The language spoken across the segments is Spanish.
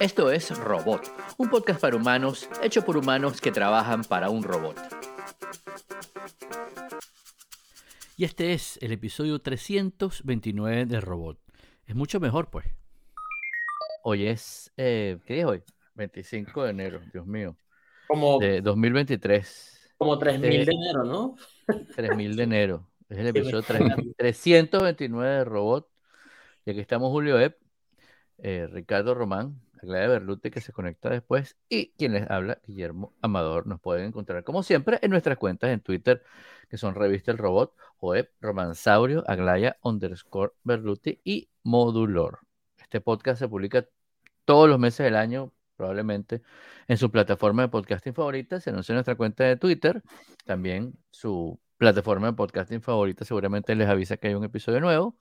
Esto es Robot, un podcast para humanos hecho por humanos que trabajan para un robot. Y este es el episodio 329 de Robot. Es mucho mejor, pues. Hoy es, eh, ¿qué día es hoy? 25 de enero, Dios mío. Como, De 2023. como 3.000 Eh, de enero, ¿no? 3000 de enero. Es el episodio me- 3- 329 de Robot. Y aquí estamos Julio Epp, eh, Ricardo Román, Aglaia Berlute que se conecta después y quien les habla, Guillermo Amador. Nos pueden encontrar como siempre en nuestras cuentas en Twitter que son Revista El Robot, Joep, Romansaurio, Aglaya underscore Berluti y Modulor. Este podcast se publica todos los meses del año, probablemente en su plataforma de podcasting favorita. Se anuncia en nuestra cuenta de Twitter. También su plataforma de podcasting favorita seguramente les avisa que hay un episodio nuevo.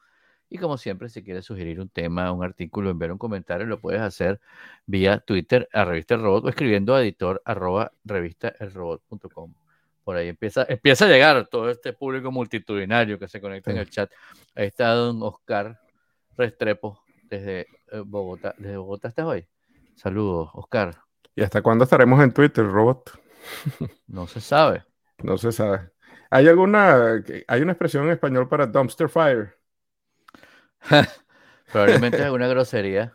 Y como siempre, si quieres sugerir un tema, un artículo, enviar un comentario, lo puedes hacer vía Twitter a Revista El Robot o escribiendo a editor arroba revistaelrobot.com. Por ahí empieza, empieza a llegar todo este público multitudinario que se conecta en el chat. Ahí está don Oscar Restrepo desde eh, Bogotá. ¿Desde Bogotá estás hoy? Saludos, Oscar. ¿Y hasta cuándo estaremos en Twitter, robot? No se sabe. No se sabe. ¿Hay alguna, hay una expresión en español para dumpster fire? Probablemente es alguna grosería.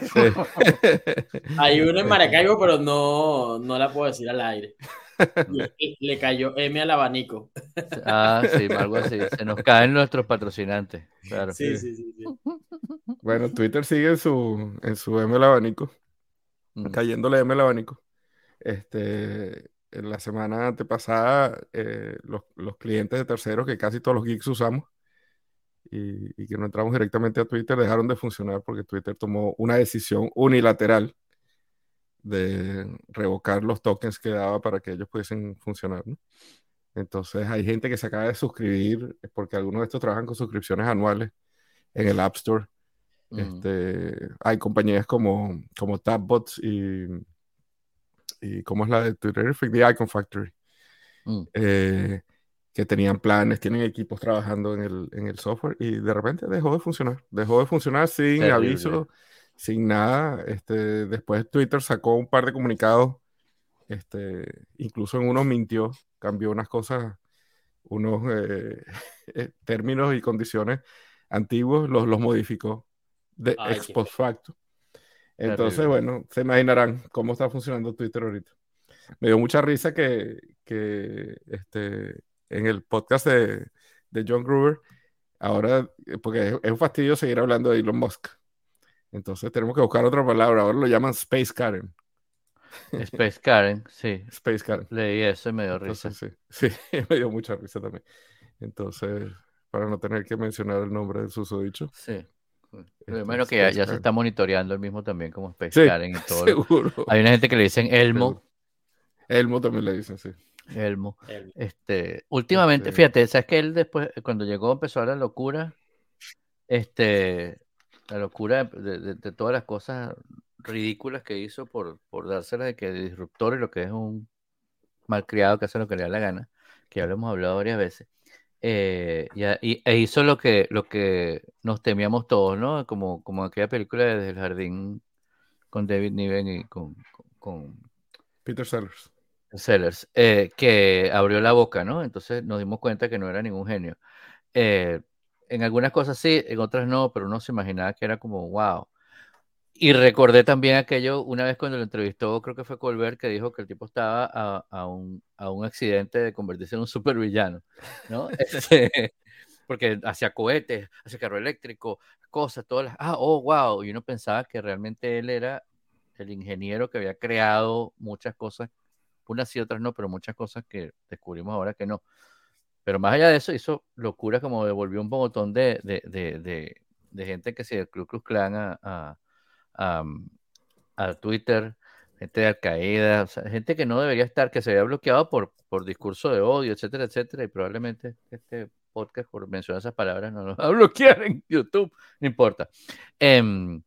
Sí. Hay una en Maracaibo, pero no, no la puedo decir al aire. Le, le cayó M al abanico. Ah, sí, algo así. Se nos caen nuestros patrocinantes. Claro. Sí, sí, sí. sí. Bueno, Twitter sigue en su, en su M el abanico, Mm. cayéndole M el abanico. Este, en la semana antepasada, eh, los, los clientes de terceros que casi todos los geeks usamos y, y que no entramos directamente a Twitter dejaron de funcionar porque Twitter tomó una decisión unilateral de revocar los tokens que daba para que ellos pudiesen funcionar, ¿no? Entonces hay gente que se acaba de suscribir porque algunos de estos trabajan con suscripciones anuales en el App Store. Este, hay compañías como, como Tapbots y, y ¿cómo es la de Twitter? The Icon Factory, Mm. eh, que tenían planes, tienen equipos trabajando en el, en el software y de repente dejó de funcionar. Dejó de funcionar sin Terrible. aviso, sin nada. Este, después Twitter sacó un par de comunicados, este, incluso en uno mintió, cambió unas cosas, unos eh, eh, términos y condiciones antiguos, los, los modificó de Ay, ex post facto. Entonces, Terrible. bueno, se imaginarán cómo está funcionando Twitter ahorita. Me dio mucha risa que, que este, en el podcast de, de John Gruber, ahora, eh, porque es, es un fastidio seguir hablando de Elon Musk. Entonces tenemos que buscar otra palabra. Ahora lo llaman Space Karen. Space Karen, sí. Space Karen. Leí eso y me dio risa. Entonces, sí, sí, me dio mucha risa también. Entonces, para no tener que mencionar el nombre del susodicho. Sí. Menos que ya, se está monitoreando el mismo también como Space Sí, Karen y todo. Seguro. Hay una gente que le dicen Elmo. Elmo también le dicen, sí. Elmo. El- Este, últimamente, Este- fíjate, sabes que él después, cuando llegó, empezó a la locura, este, la locura de, de- de todas las cosas ridículas que hizo por, por dárselas de que disruptor y lo que es un malcriado que hace lo que le da la gana, que ya lo hemos hablado varias veces. eh, y, e hizo lo que, lo que nos temíamos todos, ¿no? Como, como aquella película de Desde el Jardín con David Niven y con, con- con Peter Sellers. Sellers, eh, que abrió la boca, ¿no? Entonces nos dimos cuenta que no era ningún genio. Eh, en algunas cosas sí, en otras no, pero uno se imaginaba que era como, wow. Y recordé también aquello, una vez cuando lo entrevistó, creo que fue Colbert, que dijo que el tipo estaba a, a un, a un accidente de convertirse en un supervillano, ¿no? Este, porque hacía cohetes, hacía carro eléctrico, cosas, todas las, ah, oh, wow. Y uno pensaba que realmente él era el ingeniero que había creado muchas cosas, unas y otras no, pero muchas cosas que descubrimos ahora que no. Pero más allá de eso, hizo locura como devolvió un montón de, de, de, de, gente que se del Ku Klux Klan a, a, a, a Twitter, gente de Al Qaeda, o sea, gente que no debería estar, que se había bloqueado por, por discurso de odio, etcétera, etcétera, y probablemente este podcast, por mencionar esas palabras, no nos va a bloquear en YouTube, no importa. Em,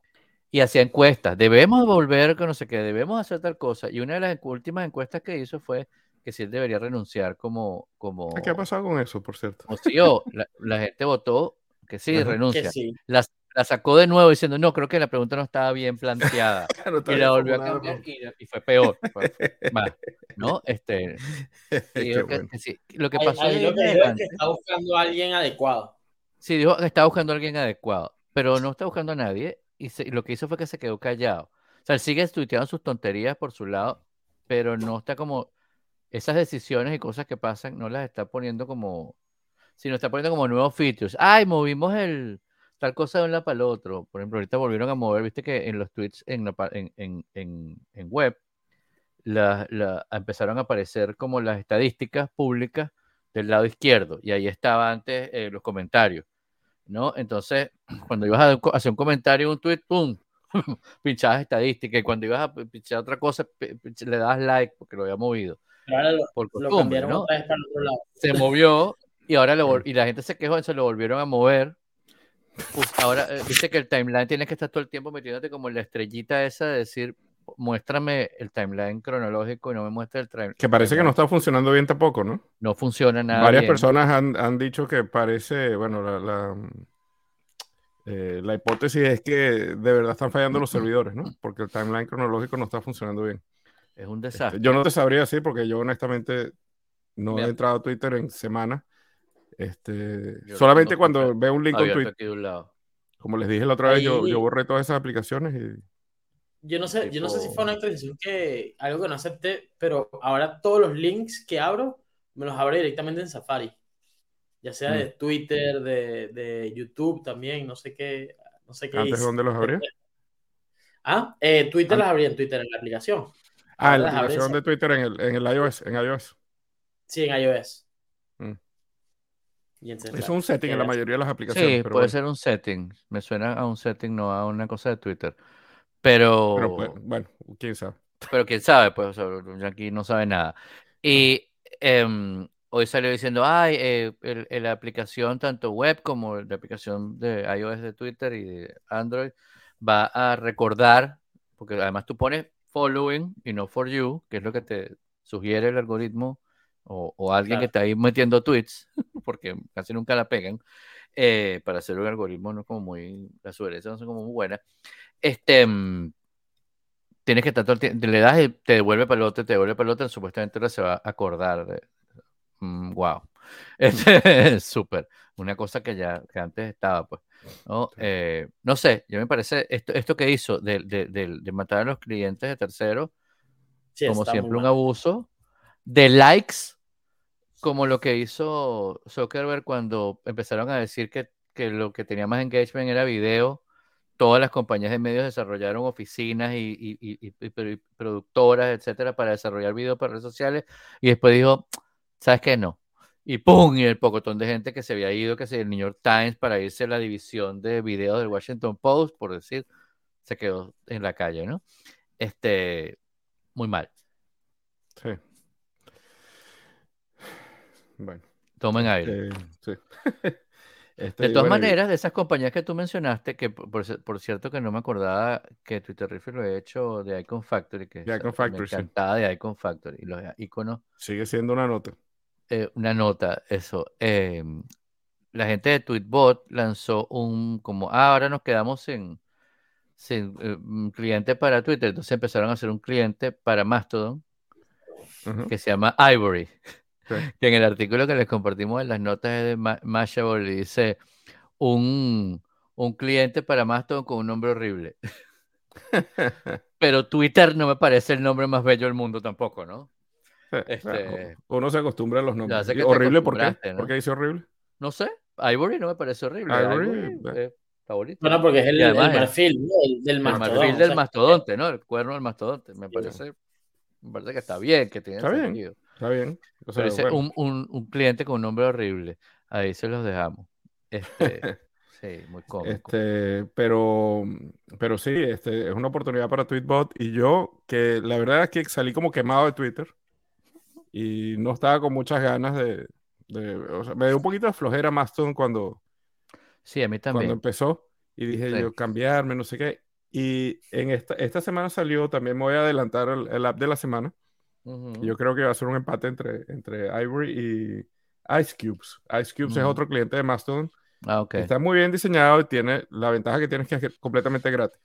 y hacía encuestas, debemos volver con no sé qué, debemos hacer tal cosa, y una de las últimas encuestas que hizo fue que si él debería renunciar como... como ¿Qué ha pasado con eso, por cierto? como CEO. La, la gente votó que sí, Ajá. renuncia. Que sí. La la sacó de nuevo diciendo, no, creo que la pregunta no estaba bien planteada. No y la volvió a cambiar y, y fue peor. fue más, ¿no? Este, que- bueno. que sí. Lo que pasó ahí lo que es que está buscando a alguien adecuado. Sí, dijo que estaba buscando a alguien adecuado, pero no está buscando a nadie y, se- y lo que hizo fue que se quedó callado. O sea, él sigue tuiteando sus tonterías por su lado, pero no está como esas decisiones y cosas que pasan, no las está poniendo como, sino está poniendo como nuevos features. Ay, movimos el tal cosa de un lado para el otro. Por ejemplo, ahorita volvieron a mover, viste que en los tweets en, en, en, en, web la- empezaron a aparecer como las estadísticas públicas del lado izquierdo y ahí estaba antes eh, los comentarios, ¿no? Entonces, cuando ibas a hacer un comentario, un tweet, ¡pum! pinchabas estadística y cuando ibas a pinchar otra cosa, le dabas like porque lo había movido ahora lo, por lo costumbre, cambiaron ¿no? otra vez para el otro lado. Se movió y ahora lo y la gente se quejó y se lo volvieron a mover. Pues ahora, eh, viste que el timeline tienes que estar todo el tiempo metiéndote como en la estrellita esa de decir, muéstrame el timeline cronológico y no me muestra el timeline. Que parece que no está funcionando bien tampoco, ¿no? No funciona nada. Varias bien. personas han, han dicho que parece, bueno, la, la, eh, la hipótesis es que de verdad están fallando los servidores, ¿no? Porque el timeline cronológico no está funcionando bien. Es un Este, desastre. yo no te sabría decir porque yo honestamente no he entrado a Twitter en semana. Este, Yo solamente no cuando veo un link Abierto Twitter, como les dije la otra vez, yo, yo borré todas esas aplicaciones y Yo no sé, yo no sé si fue una actualización que algo que no acepté, pero ahora todos los links que abro me los abre directamente en Safari. Ya sea de Twitter, de, de YouTube también, no sé qué, no sé qué antes hice. de dónde los abrí. Ah, eh, Twitter Ah. las abrí en Twitter, en la aplicación. Ah, en la aplicación de Twitter en el, en el iOS, en iOS. Sí, en iOS. Mm. Y en Es un setting en la mayoría de las aplicaciones. Sí, pero puede bueno. ser un setting. Me suena a un setting, no a una cosa de Twitter. Pero, Pero pues, bueno, quién sabe. pero quién sabe, pues, o sea, aquí no sabe nada. Y em, hoy salió diciendo, ay, eh, el- el- la aplicación tanto web como la aplicación de iOS de Twitter y de Android va a recordar, porque además tú pones following y no for you, que es lo que te sugiere el algoritmo o, o alguien Claro. que está ahí metiendo tweets, porque casi nunca la pegan, eh, para hacer un algoritmo no es como muy, las sugerencias no son como muy buenas. Este, mm, tienes que tiempo, le das y te devuelve para el otro, te devuelve para el otro, supuestamente ahora se va a acordar mm, wow. Este, súper, una cosa que ya que antes estaba, pues, ¿no? Eh, no sé, yo me parece, esto, esto que hizo de, de, de- de matar a los clientes de terceros, Sí, como siempre un mal. abuso, de likes, como lo que hizo Zuckerberg cuando empezaron a decir que, que lo que tenía más engagement era video, todas las compañías de medios desarrollaron oficinas y, y- y- y- y pro- y productoras, etcétera, para desarrollar video para redes sociales, y después dijo, ¿sabes qué? No. Y ¡pum! Y el pocotón de gente que se había ido, que se el New York Times para irse a la división de video del Washington Post, por decir, se quedó en la calle, ¿no? Este, muy mal. Sí. Bueno. Tomen aire. este, sí. Este, De todas bueno, maneras, de esas compañías que tú mencionaste, que por, por ci- por cierto que no me acordaba que Twitter Rifle lo he hecho de Icon Factory, que De Icon me Factory, sí. encantaba de Icon Factory, y los iconos, Sigue siendo una nota. eh, una nota, eso. eh, la gente de Tweetbot lanzó un, como, ah, ahora nos quedamos sin, sin eh, un cliente para Twitter, entonces empezaron a hacer un cliente para Mastodon, que se llama Ivory. Que en el artículo que les compartimos en las notas de Ma- Mashable dice un, un cliente para Mastodon con un nombre horrible. Pero Twitter no me parece el nombre más bello del mundo tampoco, ¿no? Este- uno se acostumbra a los nombres. sé ¿Y que te horrible por qué? ¿no? ¿Por qué dice horrible? No sé, Ivory no me parece horrible. Ivory, Ivory, eh. está bonito. Bueno, porque es el, el marfil, ¿no? del, del el mastodón, marfil del mastodonte, ¿no? El cuerno del mastodonte. Me Sí. parece, me parece que está bien, que tiene Está bien. Está bien. O sea, Pero bueno, un, un, un cliente con un nombre horrible. Ahí se los dejamos. Este, sí, muy cómico. Este, pero, pero sí, este, es una oportunidad para Tweetbot. Y yo, que la verdad es que salí como quemado de Twitter y no estaba con muchas ganas de, de- o sea, me dio un poquito de flojera Mastodon cuando, Sí, a mí cuando también. empezó y dije Sí. yo cambiarme, no sé qué. Y en esta, esta semana salió, también me voy a adelantar el, el app de la semana. Yo creo que va a ser un empate entre, entre Ivory y Ice Cubes. Ice Cubes es otro cliente de Mastodon Ah. Está muy bien diseñado y tiene la ventaja que tiene es que es completamente gratis.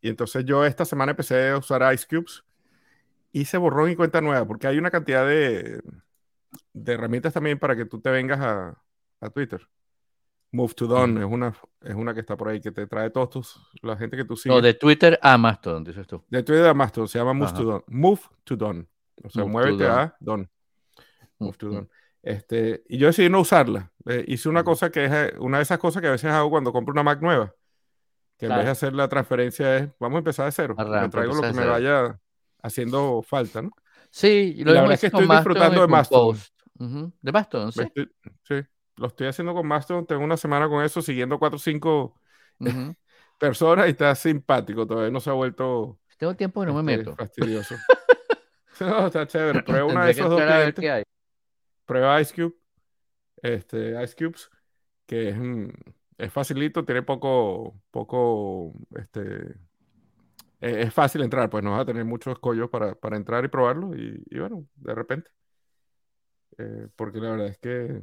Y entonces yo esta semana empecé a usar Ice Cubes. Hice borrón y cuenta nueva porque hay una cantidad de, de herramientas también para que tú te vengas a, a Twitter. Move to Done es, una, es una que está por ahí que te trae todos tus, la gente que tú sigues. No, de Twitter a Mastodon, dices tú. De Twitter a Mastodon, se llama Move Ajá. to Done. Move to Done. O sea, Move muévete a Done. Move to Mm, Done. Este, y yo decidí no usarla. Eh, hice una cosa que es eh, una de esas cosas que a veces hago cuando compro una Mac nueva. Que en vez de Claro. hacer la transferencia es, vamos a empezar de cero. me traigo lo que me cero. vaya haciendo falta, ¿no? Sí, lo la verdad es que estoy disfrutando de Mastodon. Post. Ujú. De Mastodon, sí. Estoy- sí, lo estoy haciendo con Mastodon. Tengo una semana con eso, siguiendo cuatro o cinco personas y está simpático. Todavía no se ha vuelto Tengo tiempo que no me este, meto. fastidioso. no, está chévere. Prueba una de esos dos clientes. Prueba Ice Cube. Este, Ice Cubes, que es, mm, es facilito, tiene poco, poco, este, e- es fácil entrar, pues no vas a tener muchos escollos para, para entrar y probarlo y, y bueno, de repente. Eh, porque la verdad es que.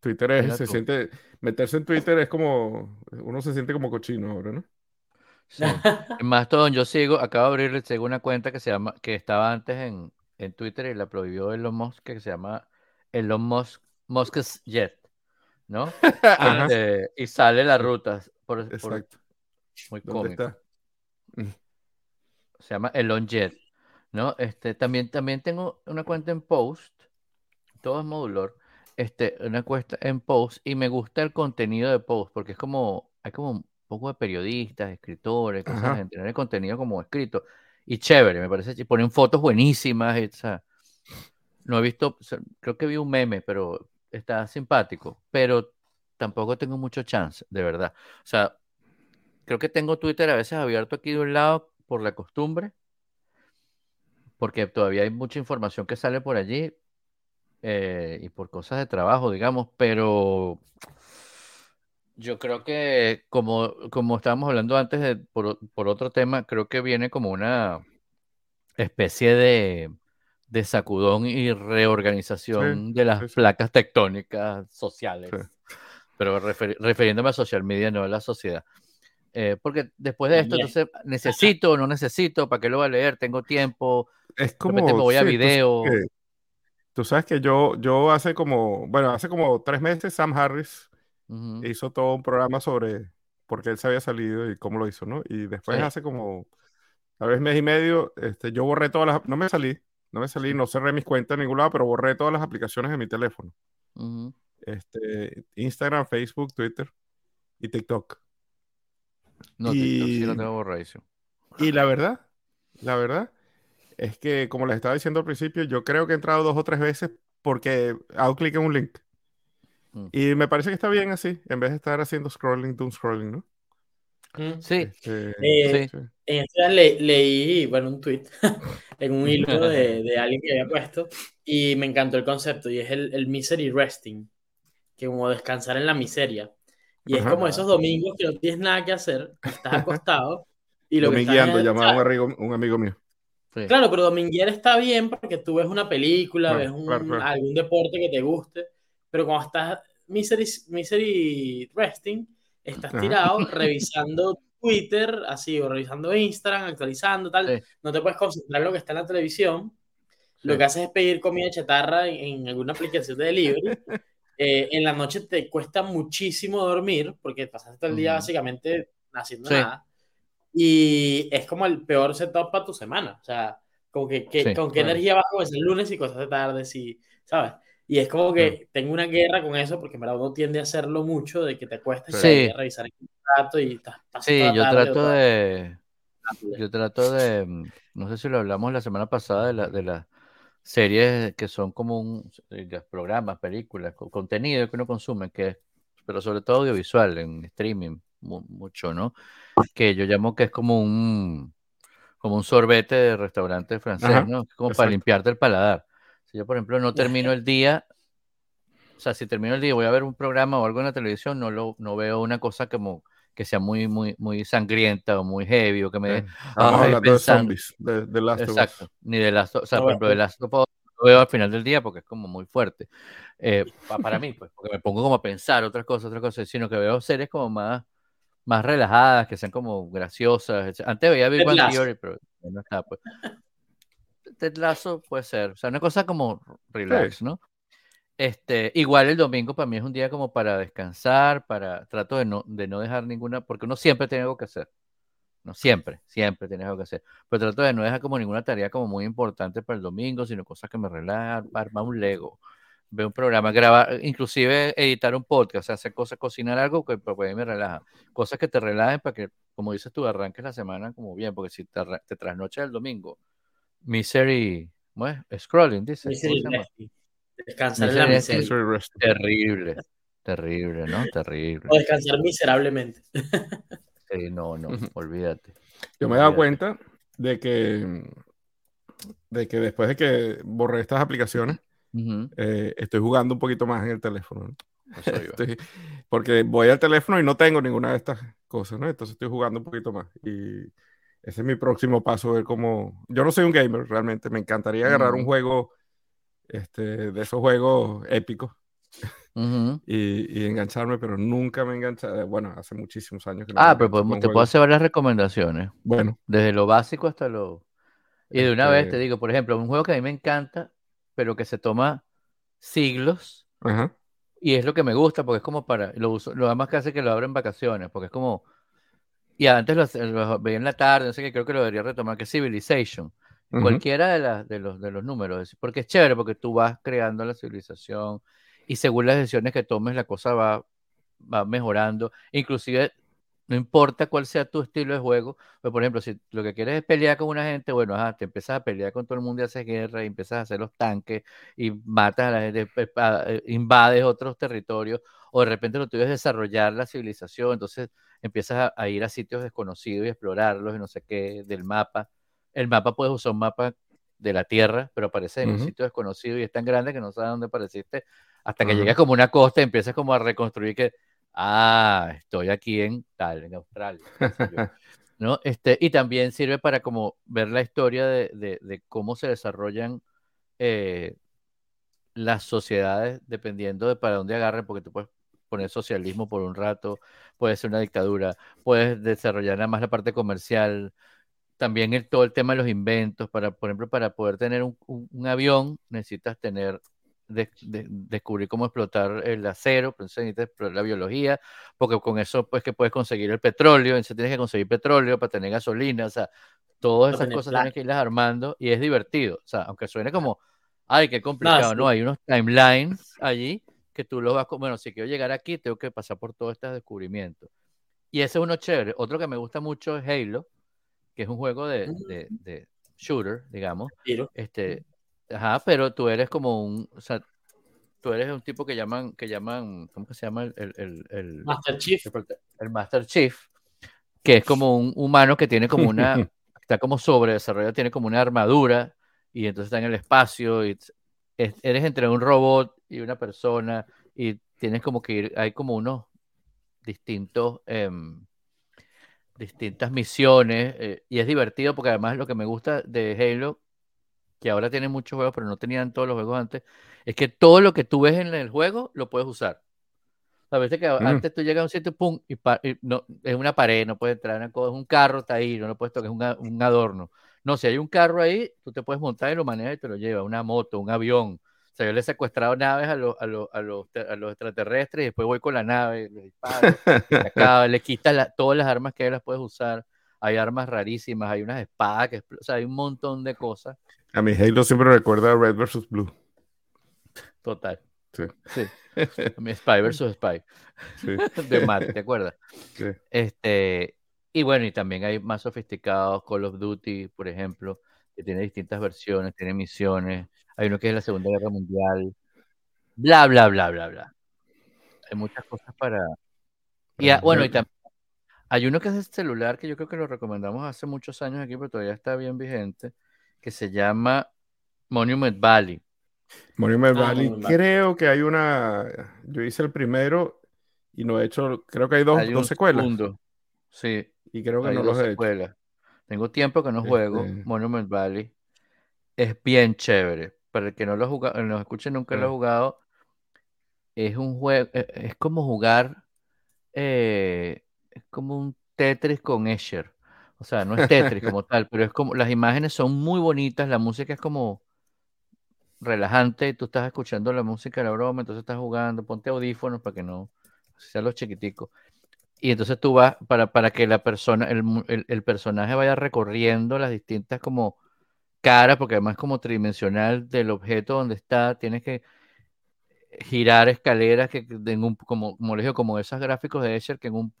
Twitter es, se siente, meterse en Twitter es como, uno se siente como cochino ahora, ¿no? Sí. En Mastodon yo sigo, acabo de abrirle, sigo una cuenta que se llama, que estaba antes en, en Twitter y la prohibió Elon Musk, que se llama Elon Musk, Musk's Jet, ¿no? Este, y sale las rutas por, por- exacto. muy ¿Dónde cómico. está? Mm, Se llama Elon Jet, ¿no? Este, también, también tengo una cuenta en Post, todo es modulor, este, una cuenta en Post y me gusta el contenido de Post porque es como, hay como un poco de periodistas, escritores, cosas el contenido como escrito y chévere, me parece, y ponen fotos buenísimas, y, o sea, no he visto, o sea, creo que vi un meme, pero está simpático, pero tampoco tengo mucho chance, de verdad. O sea, creo que tengo Twitter a veces abierto aquí de un lado por la costumbre, porque todavía hay mucha información que sale por allí eh, y por cosas de trabajo, digamos, pero yo creo que como, como estábamos hablando antes de, por, por otro tema, creo que viene como una especie de, de sacudón y reorganización de las sí, sí. placas tectónicas sociales, Sí. pero referi- refiriéndome a social media, no a la sociedad. Eh, porque después de esto, También. entonces, necesito o no necesito, ¿para qué lo voy a leer? Tengo tiempo, Es de repente me como, voy a sí, video. que- Tú sabes que yo, yo hace como, bueno, hace como tres meses Sam Harris hizo todo un programa sobre por qué él se había salido y cómo lo hizo, ¿no? Y después Sí. hace como, tal vez mes y medio, este, yo borré todas las, no me salí, no me salí, no cerré mis cuentas en ningún lado, pero borré todas las aplicaciones de mi teléfono. Este, Instagram, Facebook, Twitter y TikTok. No, TikTok sí lo Y- tengo borradísimo. Y la verdad, la verdad es que, como les estaba diciendo al principio, yo creo que he entrado dos o tres veces porque hago clic en un link. Mm. Y me parece que está bien así, en vez de estar haciendo scrolling, doom scrolling, ¿no? Mm. Sí, Este, Eh, sí. En este día le- leí, bueno, un tweet en un hilo de, de alguien que había puesto y me encantó el concepto y es el, el misery resting, que como descansar en la miseria. Y es Ajá. como esos domingos que no tienes nada que hacer, estás acostado y lo que estás es- llamaba un amigo, un amigo mío. Sí. Claro, pero dominguear está bien porque tú ves una película, Claro, ves un- claro, claro. algún deporte que te guste, pero cuando estás misery, misery resting, estás Ajá. tirado revisando Twitter, así, o revisando Instagram, actualizando, tal. Sí. No te puedes concentrar en lo que está en la televisión. Lo que haces es pedir comida chatarra en, en alguna aplicación de delivery. Eh, en la noche te cuesta muchísimo dormir porque pasaste todo el día básicamente haciendo nada. Y es como el peor setup para tu semana. O sea, como que, que- Sí, con qué claro. energía vas a comenzar el lunes y cosas de tarde, sí, ¿sabes? Y es como que tengo una guerra con eso porque en verdad uno tiende a hacerlo mucho, de que te cuesta Sí. revisar el rato y estás Sí, yo tarde trato de, yo trato de, mm, no sé si lo hablamos la semana pasada de la, de las series que son como un, eh, los programas, películas, co- contenido que uno consume, que es- pero sobre todo audiovisual, en streaming, mu- mucho, ¿no? Que yo llamo que es como un, como un sorbete de restaurante francés, Ajá, ¿no? Como para exacto. limpiarte el paladar. Si yo, por ejemplo, no termino el día, o sea, si termino el día y voy a ver un programa o algo en la televisión, no lo, no veo una cosa como que sea muy, muy, muy sangrienta o muy heavy o que me dé Eh, hablando pensando. de zombies, de, de Last of Us. Exacto, ni de las, o sea, No, por ejemplo, de bueno. las lo veo al final del día porque es como muy fuerte. Eh, para mí, pues, porque me pongo como a pensar otras cosas, otras cosas, sino que veo series como más, más relajadas, que sean como graciosas. Antes veía Big Bang Theory, pero no está, pues. Ted Lasso puede ser, o sea, una cosa como relax, ¿no? Este, igual el domingo para mí es un día como para descansar, para trato de no, de no dejar ninguna, porque uno siempre tiene algo que hacer. No siempre, siempre tienes algo que hacer. Pero trato de no dejar como ninguna tarea como muy importante para el domingo, sino cosas que me relajan, armar un Lego, ver un programa, grabar, inclusive editar un podcast, hacer cosas, cocinar algo que pues, me relaja. Cosas que te relajen para que, como dices tú, arranques la semana como bien, porque si te, te trasnochas el domingo, misery, ¿cómo Scrolling, dice. Misery Descansar en la miseria. Terrible, terrible, ¿no? Terrible. O descansar miserablemente. no, no, olvídate. Yo me he dado cuenta de que, de que después de que borré estas aplicaciones, eh, estoy jugando un poquito más en el teléfono. porque voy al teléfono y no tengo ninguna de estas cosas, ¿no? Entonces estoy jugando un poquito más. Y ese es mi próximo paso, ver cómo... Yo no soy un gamer realmente, me encantaría agarrar un juego, este, de esos juegos épicos y, engancharme, pero nunca me he enganchado. Bueno, hace muchísimos años que no Ah, pero te puedo hacer varias recomendaciones. Bueno. Desde lo básico hasta lo. Y de una vez te este digo, por ejemplo, un juego que a mí me encanta, pero que se toma siglos. Y es lo que me gusta, porque es como para. Lo, uso, lo más que hace que lo abren vacaciones, porque es como. Y antes lo, veía en la tarde, no sé qué, creo que lo debería retomar, que es Civilization. Cualquiera de, de, los, de los números, porque es chévere, porque tú vas creando la civilización, y según las decisiones que tomes la cosa va, va mejorando. Inclusive, no importa cuál sea tu estilo de juego, pues por ejemplo, si lo que quieres es pelear con una gente, bueno, te empiezas a pelear con todo el mundo y haces guerra y empiezas a hacer los tanques y matas a la gente, eh, invades otros territorios, o de repente lo tuyo es desarrollar la civilización, entonces empiezas a, ir a sitios desconocidos y explorarlos y no sé qué del mapa. El mapa puedes usar un mapa de la Tierra, pero aparece en un sitio desconocido y es tan grande que no sabes dónde apareciste hasta que llegas como una costa y empiezas como a reconstruir que, ah, estoy aquí en tal, en Australia. ¿no? Este, y también sirve para como ver la historia de, cómo se desarrollan eh, las sociedades dependiendo de para dónde agarren, porque tú puedes poner socialismo por un rato, puede ser una dictadura, puedes desarrollar nada más la parte comercial, también el, todo el tema de los inventos, para, por ejemplo, para poder tener un avión necesitas tener de, descubrir cómo explotar el acero, pues necesitas explorar la biología, porque con eso pues que puedes conseguir el petróleo, entonces tienes que conseguir petróleo para tener gasolina, o sea, todas esas cosas tienes que irlas armando y es divertido, o sea, aunque suene como, ay, qué complicado, no, hay unos timelines allí que tú los vas, bueno, si quiero llegar aquí, tengo que pasar por todos estos descubrimientos. Y ese es uno chévere. Otro que me gusta mucho es Halo, que es un juego de, de, de shooter, digamos. Este, Ajá, pero tú eres como un, o sea, tú eres un tipo que llaman, que llaman, ¿cómo que se llama? El, el, el, Master Chief. El Master Chief, que es como un humano que tiene como una, está como sobre desarrollado, tiene como una armadura y entonces está en el espacio y eres entre un robot y una persona y tienes como que ir, hay como unos distintos, em, distintas misiones eh, y es divertido porque además lo que me gusta de Halo que ahora tiene muchos juegos, pero no tenían todos los juegos antes, es que todo lo que tú ves en el juego lo puedes usar. Sabes que mm. antes tú llegas a un sitio, pum, y, no, es una pared, no puedes entrar, es un carro está ahí, no lo puedes tocar, es un adorno. No, si hay un carro ahí, tú te puedes montar y lo manejas y te lo llevas, una moto, un avión. O sea, yo le he secuestrado naves a, los, a, los, a, los, a los extraterrestres y después voy con la nave, le disparo, le quitas todas las armas que hay, las puedes usar. Hay armas rarísimas, hay unas espadas, que, o sea, hay un montón de cosas a mi Halo siempre recuerda a Red vs. Blue. Total. Sí. sí. mi Spy vs. Spy. Sí. De Matt, ¿te acuerdas? Sí. Este, y bueno, y también hay más sofisticados, Call of Duty, por ejemplo, que tiene distintas versiones, tiene misiones. Hay uno que es la Segunda Guerra Mundial. Bla, bla, bla, bla, bla. Hay muchas cosas para. Y bueno, y también hay uno que es el celular que yo creo que lo recomendamos hace muchos años aquí, pero todavía está bien vigente, que se llama Monument Valley. Monument ah, Valley, creo que hay una, yo hice el primero y no he hecho, creo que hay dos, dos secuelas. Sí. Y creo que no los he Tengo tiempo que no juego este Monument Valley. Es bien chévere, para el que no lo jugado, no escuche nunca lo ha Ah. jugado, es un juego, es como jugar, eh, es como un Tetris con Escher. O sea, no es Tetris como tal, pero es como, las imágenes son muy bonitas, la música es como relajante, tú estás escuchando la música la broma, entonces estás jugando, ponte audífonos para que no sean los chiquiticos. Y entonces tú vas, para, para que la persona, el, el- personaje vaya recorriendo las distintas como caras, porque además como tridimensional del objeto donde está, tienes que girar escaleras que como, como como esos gráficos de Escher que en un,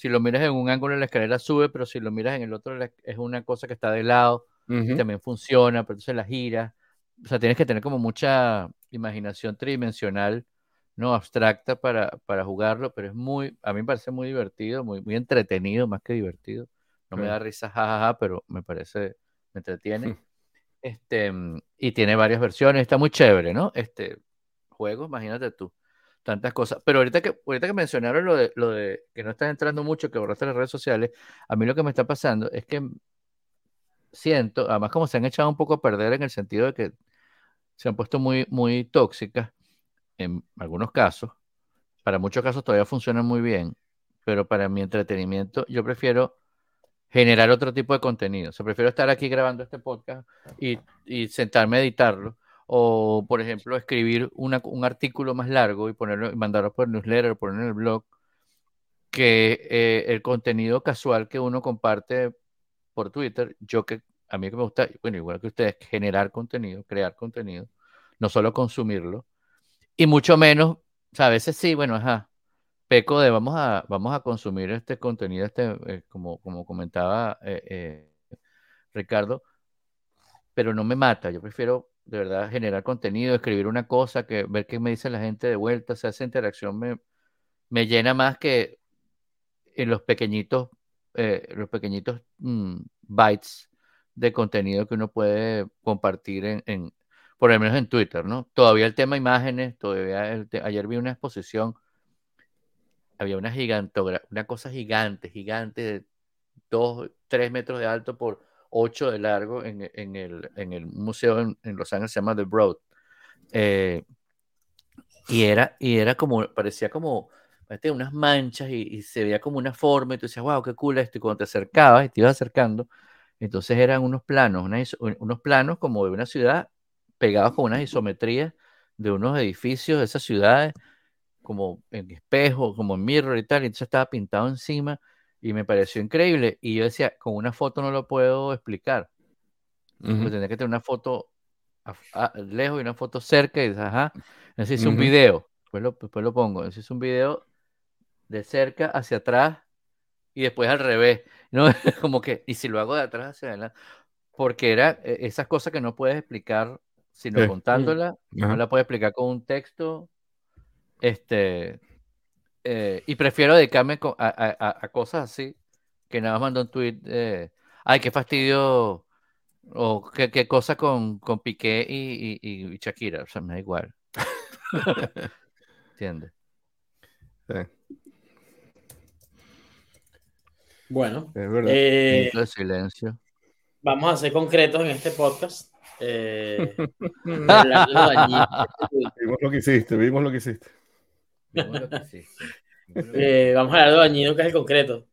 si lo miras en un ángulo la escalera sube, pero si lo miras en el otro es una cosa que está de lado y Ujú. también funciona, pero entonces la giras. O sea, tienes que tener como mucha imaginación tridimensional, no abstracta para, para jugarlo, pero es muy, a mí me parece muy divertido, muy, muy entretenido, más que divertido. No me da risa, jajaja, pero me parece, me entretiene. Este, y tiene varias versiones, está muy chévere, ¿no? Este juego, imagínate tú, tantas cosas. Pero ahorita que, ahorita que mencionaron lo de, lo de que no estás entrando mucho, que borraste las redes sociales, a mí lo que me está pasando es que siento, además como se han echado un poco a perder en el sentido de que se han puesto muy, muy tóxicas en algunos casos, para muchos casos todavía funcionan muy bien, pero para mi entretenimiento yo prefiero generar otro tipo de contenido. O sea, prefiero estar aquí grabando este podcast y, y sentarme a editarlo. O, por ejemplo, escribir una- un artículo más largo y ponerlo y mandarlo por newsletter ponerlo en el blog, que eh, el contenido casual que uno comparte por Twitter. Yo que a mí que me gusta, bueno, igual que ustedes, generar contenido, crear contenido, no solo consumirlo. Y mucho menos, o sea, a veces sí, bueno, ajá, peco de vamos a, vamos a consumir este contenido, este, eh, como, como comentaba eh, eh, Ricardo, pero no me mata. Yo prefiero de verdad generar contenido, escribir una cosa, que ver qué me dice la gente de vuelta, o sea, esa interacción me, me llena más que en los pequeñitos, eh, los pequeñitos mm, bytes de contenido que uno puede compartir en, por lo menos en Twitter, ¿no? Todavía el tema imágenes, todavía ayer vi una exposición, había una gigantogra una cosa gigante, gigante de dos, tres metros de alto por ocho de largo en, en el, en el museo en, en Los Ángeles, se llama The Broad. Eh, y era, y era como, parecía como, parecía unas manchas y, se veía como una forma, y tú decías, wow, qué cool esto, y cuando te acercabas y te ibas acercando, entonces eran unos planos, una unos planos como de una ciudad pegados con unas isometrías de unos edificios de esas ciudades, como en espejo, como en mirror y tal, y entonces estaba pintado encima, y me pareció increíble, y yo decía, con una foto no lo puedo explicar, Ujú. tendría que tener una foto a- a- lejos y una foto cerca, y dices, ajá, entonces hice un video, después lo, después lo pongo, hice un video de cerca hacia atrás y después al revés, ¿no? Como que, y si lo hago de atrás hacia adelante, porque era eh, esas cosas que no puedes explicar sino Sí. contándola, no la puedes explicar con un texto, este, eh, y prefiero dedicarme a, a- cosas así, que nada más mando un tweet, eh, ay, qué fastidio, o qué, qué cosa con, con Piqué y, y, y Shakira, o sea, me da igual. ¿Entiendes? Sí, Bueno, es verdad. eh, Minuto de silencio. vamos a ser concretos en este podcast. Eh, Vimos lo que hiciste, vimos lo que hiciste. Que que Eh, vamos a hablar de lo dañino que es el concreto.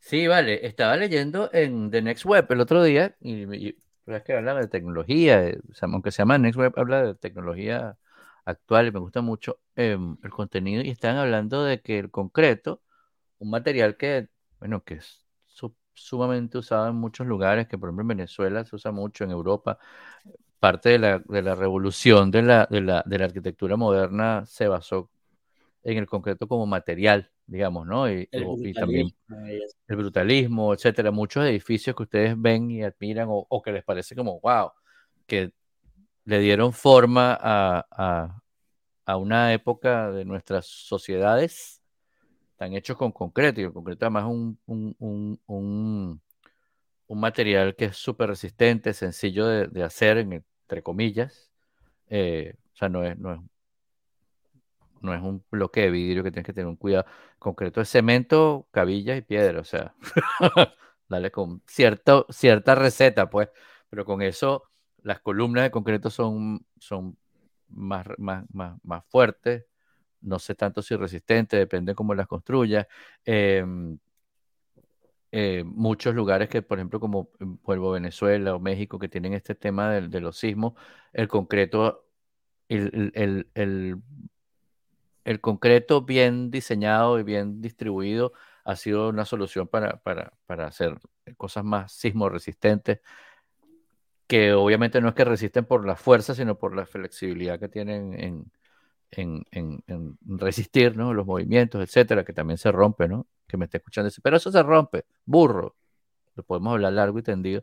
Sí, vale. Estaba leyendo en The Next Web el otro día y, y es que habla de tecnología, eh, aunque se llama Next Web, habla de tecnología actual y me gusta mucho em, el contenido y estaban hablando de que el concreto, un material que, bueno, que es su- sumamente usado en muchos lugares, que por ejemplo en Venezuela se usa mucho, en Europa, parte de la, de la revolución de la, de la, de la arquitectura moderna se basó en el concreto como material, digamos, ¿no? Y, El o- y también eso. el brutalismo, etcétera, muchos edificios que ustedes ven y admiran o, o que les parece como, wow, que le dieron forma a, a- a una época de nuestras sociedades, están hechos con concreto, y el concreto además es un, un, un, un- un material que es súper resistente, sencillo de, de hacer, en- entre comillas, eh, o sea, no es, no es, no es un bloque de vidrio que tienes que tener un cuidado. Concreto es cemento, cabillas y piedra, o sea, dale con cierto, cierta receta, pues, pero con eso las columnas de concreto son, son más, más, más, más fuertes, no sé tanto si resistentes, depende cómo las construyas. Em, eh, muchos lugares que, por ejemplo, como vuelvo Venezuela o México, que tienen este tema de, los sismos, el concreto, el, el, concreto bien diseñado y bien distribuido ha sido una solución para, para, para hacer cosas más sismo resistentes que obviamente no es que resisten por la fuerza, sino por la flexibilidad que tienen en, en, resistir ¿no? los movimientos, etcétera, que también se rompe, ¿no? Que me esté escuchando pero eso se rompe, burro. Lo podemos hablar largo y tendido,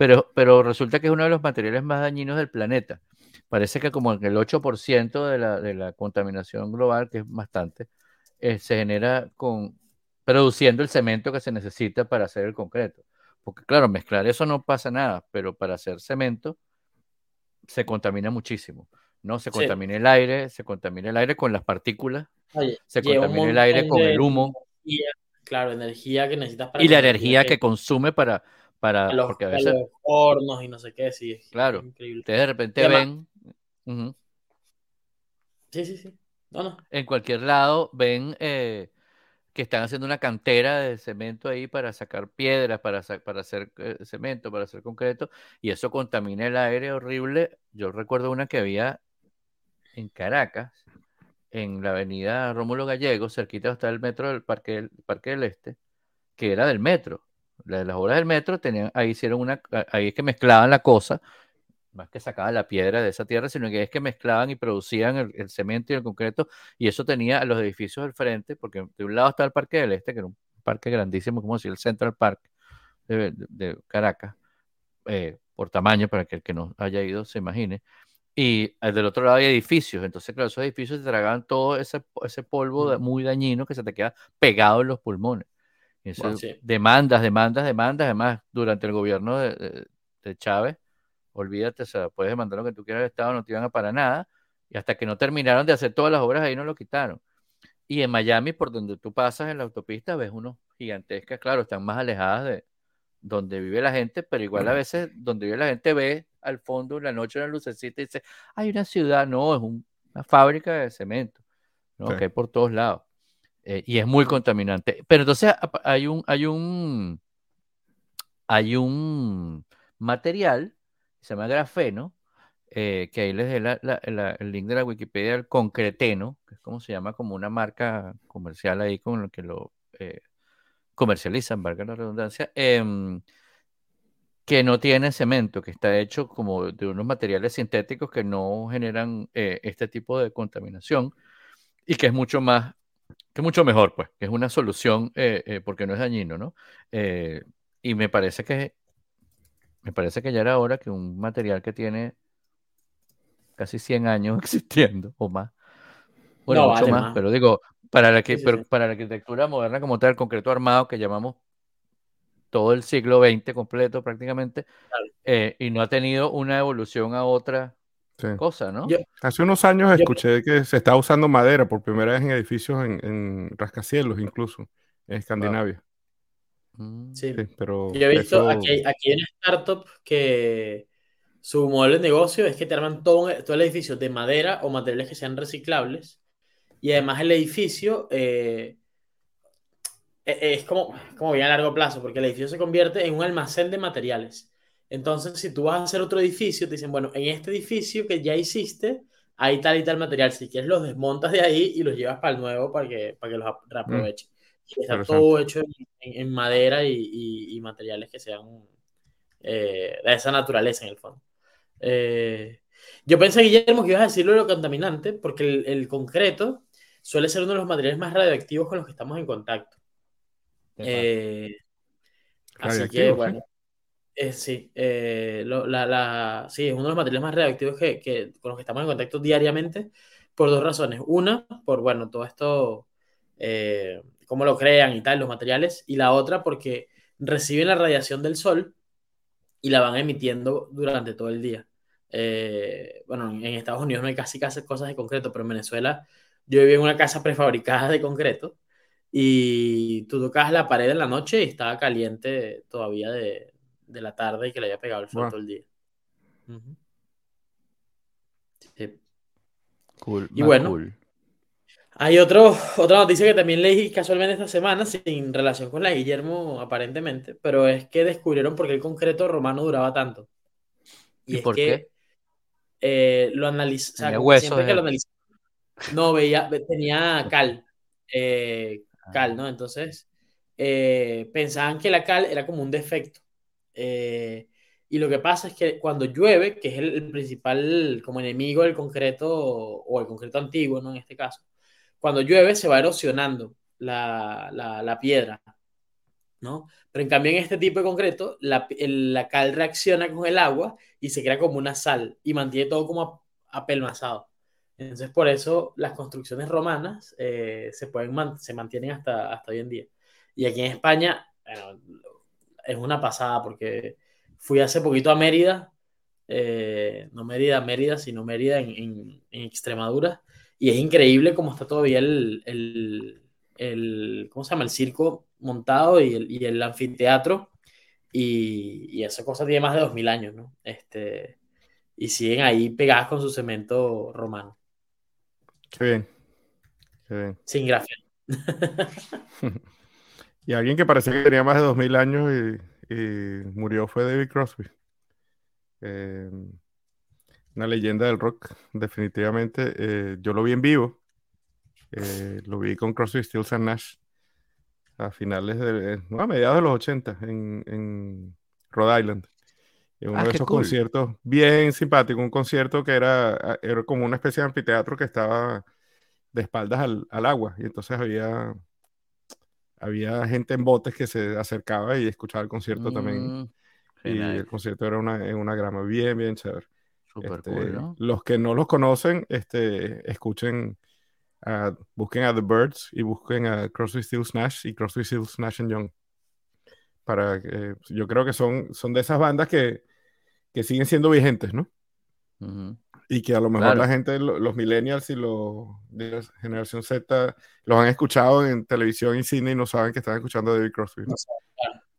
pero, pero resulta que es uno de los materiales más dañinos del planeta. Parece que como el 8% de la, de la contaminación global, que es bastante, eh, se genera con produciendo el cemento que se necesita para hacer el concreto. Porque claro, mezclar eso no pasa nada, pero para hacer cemento se contamina muchísimo. ¿no? Se contamina el aire, se contamina el aire con las partículas, se contamina el aire con el humo. claro, energía que necesitas para... Y la energía que, consume para... para los, porque a veces, hornos y no sé qué, sí. claro, ustedes de repente ven... Sí, sí, sí. No, no. En cualquier lado ven... Eh, que están haciendo una cantera de cemento ahí para sacar piedras, para, para hacer eh, cemento, para hacer concreto, y eso contamina el aire horrible. Yo recuerdo una que había en Caracas, en la avenida Rómulo Gallego, cerquita hasta el metro del Parque del, Parque del Este, que era del metro. Las, las obras del metro tenían, ahí hicieron una, ahí es que mezclaban la cosa, más que sacaban la piedra de esa tierra, sino que es que mezclaban y producían el, cemento y el concreto, y eso tenía a los edificios del frente, porque de un lado estaba el Parque del Este, que era un parque grandísimo, como decir el Central Park de, Caracas, eh, por tamaño, para que el que no haya ido se imagine, y del otro lado hay edificios, entonces claro, esos edificios te tragaban todo ese, ese polvo muy dañino que se te queda pegado en los pulmones. Demandas, demandas, demandas, además durante el gobierno de, de Chávez, olvídate, o sea, puedes demandar lo que tú quieras al Estado, no te iban a para nada, y hasta que no terminaron de hacer todas las obras ahí no lo quitaron. Y en Miami, por donde tú pasas en la autopista, ves unos gigantescas, claro, están más alejadas de donde vive la gente, pero igual a veces donde vive la gente ve al fondo en la noche una lucecita y dice, hay una ciudad, no, es una fábrica de cemento, ¿no? que hay por todos lados. Eh, y es muy contaminante. Pero entonces hay un, hay un, hay un material se llama grafeno, eh, que ahí les dé el link de la Wikipedia, el concreteno, que es como se llama, como una marca comercial ahí con lo que lo eh, comercializan, valga la redundancia, em, que no tiene cemento, que está hecho como de unos materiales sintéticos que no generan eh, este tipo de contaminación y que es mucho más, que mucho mejor, pues, que es una solución porque no es dañino, ¿no? y me parece que me parece que ya era hora que un material que tiene casi 100 años existiendo o más, bueno, mucho más, pero digo, para la, para la arquitectura moderna como tal, el concreto armado que llamamos todo el siglo XX completo prácticamente, eh, y no ha tenido una evolución a otra cosa, ¿no? Hace unos años escuché que se estaba usando madera por primera vez en edificios en, rascacielos incluso, en Escandinavia. Mm. Sí. pero yo he visto aquí, aquí una startup que su modelo de negocio es que te arman todo, todo el edificio de madera o materiales que sean reciclables y además el edificio eh, e, es como, como bien a largo plazo porque el edificio se convierte en un almacén de materiales. Entonces, si tú vas a hacer otro edificio, te dicen, bueno, en este edificio que ya hiciste, hay tal y tal material. Si quieres, los desmontas de ahí y los llevas para el nuevo para que, para que los mm. reaprovechen. Está todo hecho en, madera y, materiales que sean eh, de esa naturaleza en el fondo. Eh, yo pensé, Guillermo, que ibas a decirlo de lo contaminante, porque el, concreto suele ser uno de los materiales más radioactivos con los que estamos en contacto. Eh, así que, bueno, sí, la, sí, es uno de los materiales más radioactivos que, con los que estamos en contacto diariamente por dos razones. Una, por, bueno, todo esto cómo lo crean y tal, los materiales, y la otra porque reciben la radiación del sol y la van emitiendo durante todo el día. Eh, bueno, en Estados Unidos no hay casi, casi cosas de concreto, pero en Venezuela yo vivía en una casa prefabricada de concreto y tú tocabas la pared en la noche y estaba caliente todavía de, la tarde y que le había pegado el sol todo el día. Sí. Cool, Y bueno, cool. Hay otro, otra noticia que también leí casualmente esta semana, sin relación con la de Guillermo aparentemente, pero es que descubrieron por qué el concreto romano duraba tanto. Y, ¿Y es por que qué? eh, lo o sea, huesos siempre que de- lo analizó, no veía, ve- tenía cal, eh, cal, ¿no? Entonces, eh, pensaban que la cal era como un defecto. Eh, y lo que pasa es que cuando llueve, que es el, el principal como enemigo del concreto, o el concreto antiguo, ¿no? En este caso, cuando llueve se va erosionando la, la, la piedra, ¿no? Pero en cambio en este tipo de concreto, la, el- la cal reacciona con el agua y se crea como una sal y mantiene todo como ap- apelmazado. Entonces por eso las construcciones romanas eh, se, pueden man- se mantienen hasta, hasta hoy en día. Y aquí en España bueno, es una pasada porque fui hace poquito a Mérida, eh, no Mérida, Mérida, sino Mérida en, en- en Extremadura. Y es increíble cómo está todavía el, el, el- ¿cómo se llama? El circo montado y el, y el anfiteatro. Y, y esa cosa tiene más de 2000 años, ¿no? Este, y siguen ahí pegadas con su cemento romano, Qué bien. Qué bien. sin grafía. Y alguien que parecía que tenía más de 2000 años y, y murió fue David Crosby. Eh, una leyenda del rock, definitivamente. Eh, yo lo vi en vivo. Eh, lo vi con Crosby, Stills and Nash a finales de, no, a mediados de los 80 en, en Rhode Island. En uno Ah, de esos cool. conciertos bien simpático, un concierto que era, era como una especie de anfiteatro que estaba de espaldas al, al agua y entonces había, había gente en botes que se acercaba y escuchaba el concierto también. Mm, Y genial. el concierto era una, en una grama bien, bien chévere. Este, cool, ¿no? Los que no los conocen, este, escuchen, a- busquen a The Birds y busquen a Crosby, Stills, Nash y Crosby, Stills, Nash and Young. Para que, yo creo que son, son de esas bandas que, que siguen siendo vigentes, ¿no? Ujú. Y que a lo mejor Claro. la gente, lo- los millennials y los de la generación Z, los han escuchado en televisión y cine y no saben que están escuchando a David Crosby.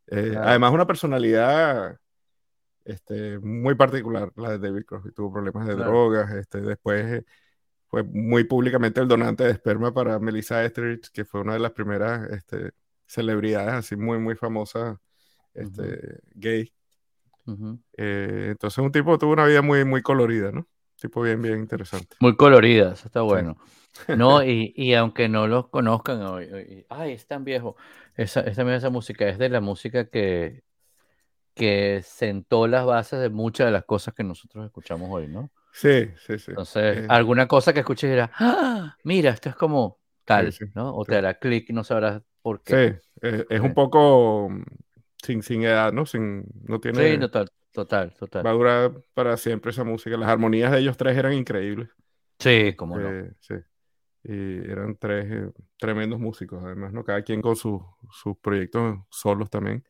Eh, Claro. Además, una personalidad este, muy particular, la de David Crosby. Tuvo problemas de drogas. Este, después eh, fue muy públicamente el donante de esperma para Melissa Etheridge, que fue una de las primeras este, celebridades así muy, muy famosas este, gay. Eh, entonces, un tipo tuvo una vida muy, muy colorida, ¿no? Tipo bien, bien interesante. Muy colorida, eso está bueno. No, y, y aunque no los conozcan, hoy, hoy- ay, es tan viejo. Esa, esa, esa música es de la música que, que sentó las bases de muchas de las cosas que nosotros escuchamos hoy, ¿no? Sí, sí, sí. Entonces, Eh, alguna cosa que escuches dirás, ¡Ah! mira, esto es como tal, sí, ¿no? O sí. te hará clic y no sabrás por sí, qué. eh, es Sí. un poco mm, sin, sin edad, ¿no? Sin, no tiene, Sí, total, total, total. va a durar para siempre esa música. Las armonías de ellos tres eran increíbles. Sí, cómo no. Eh, sí. Y eran tres eh, tremendos músicos, además, ¿no? Cada quien con sus sus proyectos solos también.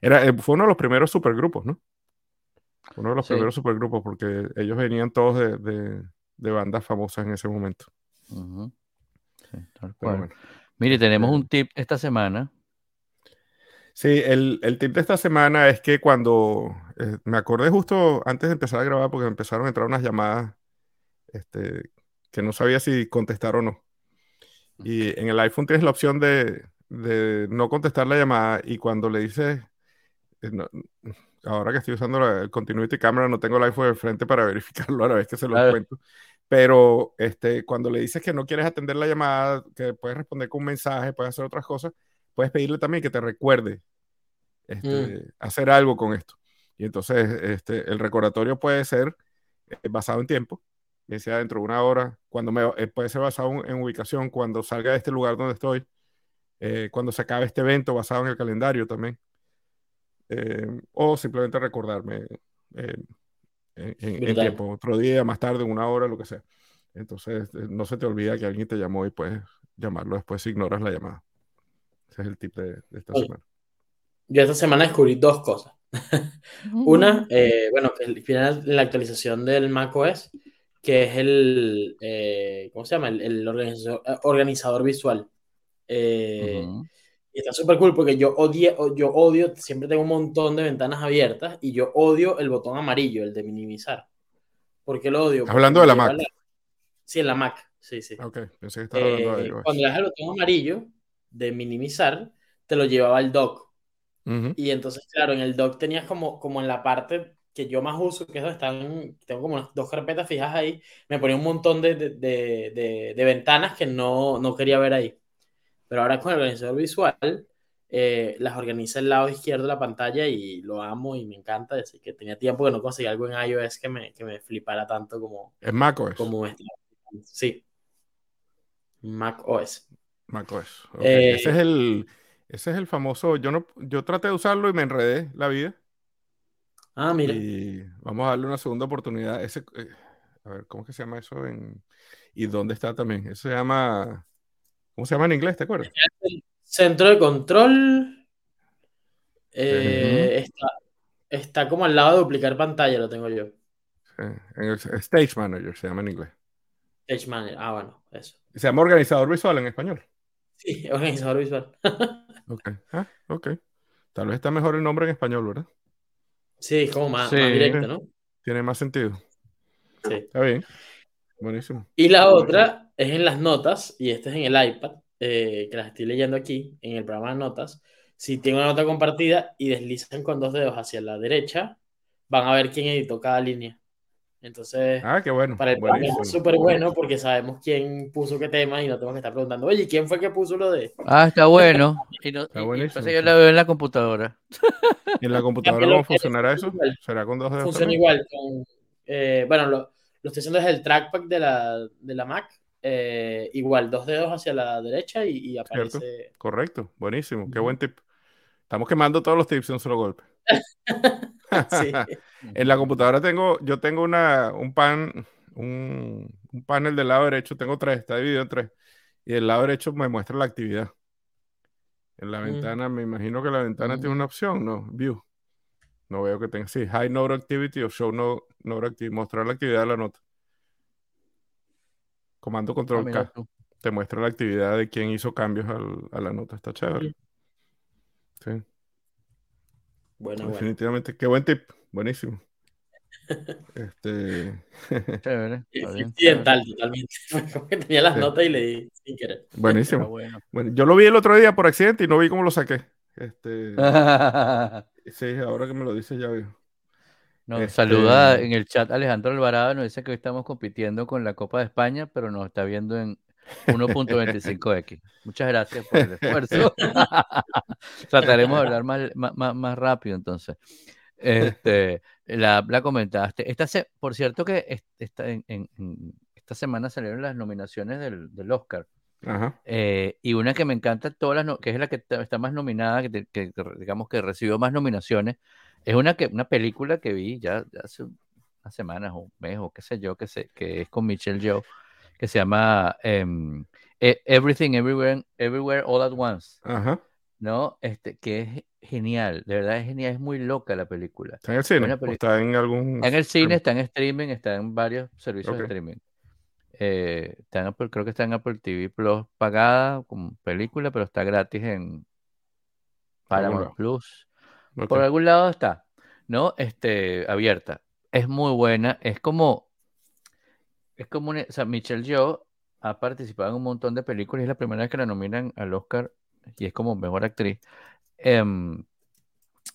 Era, eh, fue uno de los primeros supergrupos, ¿no? Uno de los Sí. primeros supergrupos, porque ellos venían todos de, de- de bandas famosas en ese momento. Sí, tal cual. bueno. Mire, tenemos un tip esta semana. Sí, el, el tip de esta semana es que cuando eh, me acordé justo antes de empezar a grabar, porque empezaron a entrar unas llamadas este, que no sabía si contestar o no. Y en el iPhone tienes la opción de, de no contestar la llamada y cuando le dices, eh, no- ahora que estoy usando la, el Continuity Camera, no tengo el iPhone de frente para verificarlo a la vez que se lo cuento. Pero este, cuando le dices que no quieres atender la llamada, que puedes responder con un mensaje, puedes hacer otras cosas, puedes pedirle también que te recuerde este, hacer algo con esto. Y entonces este, el recordatorio puede ser eh, basado en tiempo, bien sea dentro de una hora, cuando me, eh, puede ser basado en, en ubicación, cuando salga de este lugar donde estoy, eh, cuando se acabe este evento, basado en el calendario también, Eh, o simplemente recordarme eh, en, en- en tiempo, otro día, más tarde, una hora, lo que sea. Entonces, eh, no se te olvida que alguien te llamó y puedes llamarlo después si ignoras la llamada. Ese es el tip de, de esta Oye. semana. Yo esta semana descubrí dos cosas. Una, eh, bueno, que final la actualización del macOS, que es el, eh, ¿cómo se llama? El, el organizador, organizador visual. Eh, Ujú. Y está súper cool porque yo, odie, yo odio, siempre tengo un montón de ventanas abiertas y yo odio el botón amarillo, el de minimizar. ¿Por qué lo odio? Hablando de la Mac. Sí, en la Mac, sí, sí. Ok, pensé que estaba hablando de eh, Cuando le das el botón amarillo de minimizar, te lo llevaba al dock. Y entonces, claro, en el dock tenías como, como en la parte que yo más uso, que es donde están, tengo como unas dos carpetas fijas ahí, me ponía un montón de, de, de, de ventanas que no, no, quería ver ahí. Pero ahora con el organizador visual, eh, las organiza el lado izquierdo de la pantalla y lo amo y me encanta. Así que tenía tiempo que no conseguía algo en iOS que me, que me flipara tanto como, ¿Es macOS? como este. Sí. macOS. macOS. Okay. ese, es el, ese es el famoso. Yo, no, yo traté de usarlo y me enredé la vida. Ah, mira. Y vamos a darle una segunda oportunidad. Ese, eh, a ver, ¿cómo es que se llama eso? En, ¿Y dónde está también? Eso se llama. ¿Cómo se llama en inglés? ¿Te acuerdas? Centro de control. Eh, está, está, como al lado de duplicar pantalla, lo tengo yo. Sí. Stage Manager se llama en inglés. Stage Manager, ah, bueno, eso. Se llama organizador visual en español. Sí, organizador visual. ok, ah, ok. Tal vez está mejor el nombre en español, ¿verdad? Sí, como más, sí. más directo, ¿no? Tiene más sentido. Sí. Está bien. Buenísimo. Y la otra es en las notas, y esta es en el iPad, eh, que las estoy leyendo aquí, en el programa de notas. Si tiene una nota compartida y deslizan con dos dedos hacia la derecha, van a ver quién editó cada línea. Entonces, ah, qué bueno. para el es súper bueno porque sabemos quién puso qué tema y no tenemos que estar preguntando, oye, ¿quién fue que puso lo de? Ah, está bueno. Y no, está y, buenísimo. Y yo la veo en la computadora. ¿Y en la computadora cómo funcionará eso? ¿Será con dos dedos? Funciona también? igual. Con, eh, bueno, lo, lo estoy haciendo desde el trackpad de la, de la Mac. Eh, igual, dos dedos hacia la derecha y, y aparece. ¿Cierto? Correcto, buenísimo. Qué buen tip. Estamos quemando todos los tips en un solo golpe. sí. en la computadora tengo, yo tengo una, un pan, un, un, panel del lado derecho, tengo tres, está dividido en tres. Y del lado derecho me muestra la actividad. En la mm. ventana, me imagino que la ventana mm. tiene una opción, ¿no? View. No veo que tenga. Sí, High Node Activity o Show Node, node Activity. Mostrar la actividad de la nota. Comando Control ah, K. Te muestra la actividad de quién hizo cambios al, a la nota. Está chévere. Sí. Bueno, Definitivamente. Qué buen tip. Buenísimo. este. Chévere. Occidental, totalmente. Tenía las sí. notas y le di sin querer. Buenísimo. Bueno. bueno. yo lo vi el otro día por accidente y no vi cómo lo saqué. Este. sí, ahora que me lo dice ya veo. Nos este... saluda en el chat Alejandro Alvarado, nos dice que hoy estamos compitiendo con la Copa de España, pero nos está viendo en 1.25x. Muchas gracias por el esfuerzo. Trataremos de hablar más, más, más rápido entonces. Este, la, la, comentaste. Esta se, por cierto que esta, en, en, esta semana salieron las nominaciones del, del Oscar. Ajá. Eh, y una que me encanta, todas las no, que es la que está más nominada, que, que, digamos que recibió más nominaciones, es una, que, una película que vi ya, ya hace unas semanas o un mes o qué sé yo, que, sé, que es con Michelle Yeoh, que se llama um, Everything Everywhere, Everywhere All at Once. Ajá. ¿No? Este, que es genial, de verdad es genial, es muy loca la película. ¿Está en el cine? ¿O está en algún...? Está en el cine, está en streaming, está en varios servicios okay. de streaming. Eh, está en Apple, creo que está en Apple TV Plus pagada como película, pero está gratis en Paramount Plus. Okay. Por algún lado está, ¿no? Este, abierta. Es muy buena, es como, es como, una, o sea, Michelle Yeoh ha participado en un montón de películas y es la primera vez que la nominan al Oscar y es como mejor actriz. Eh,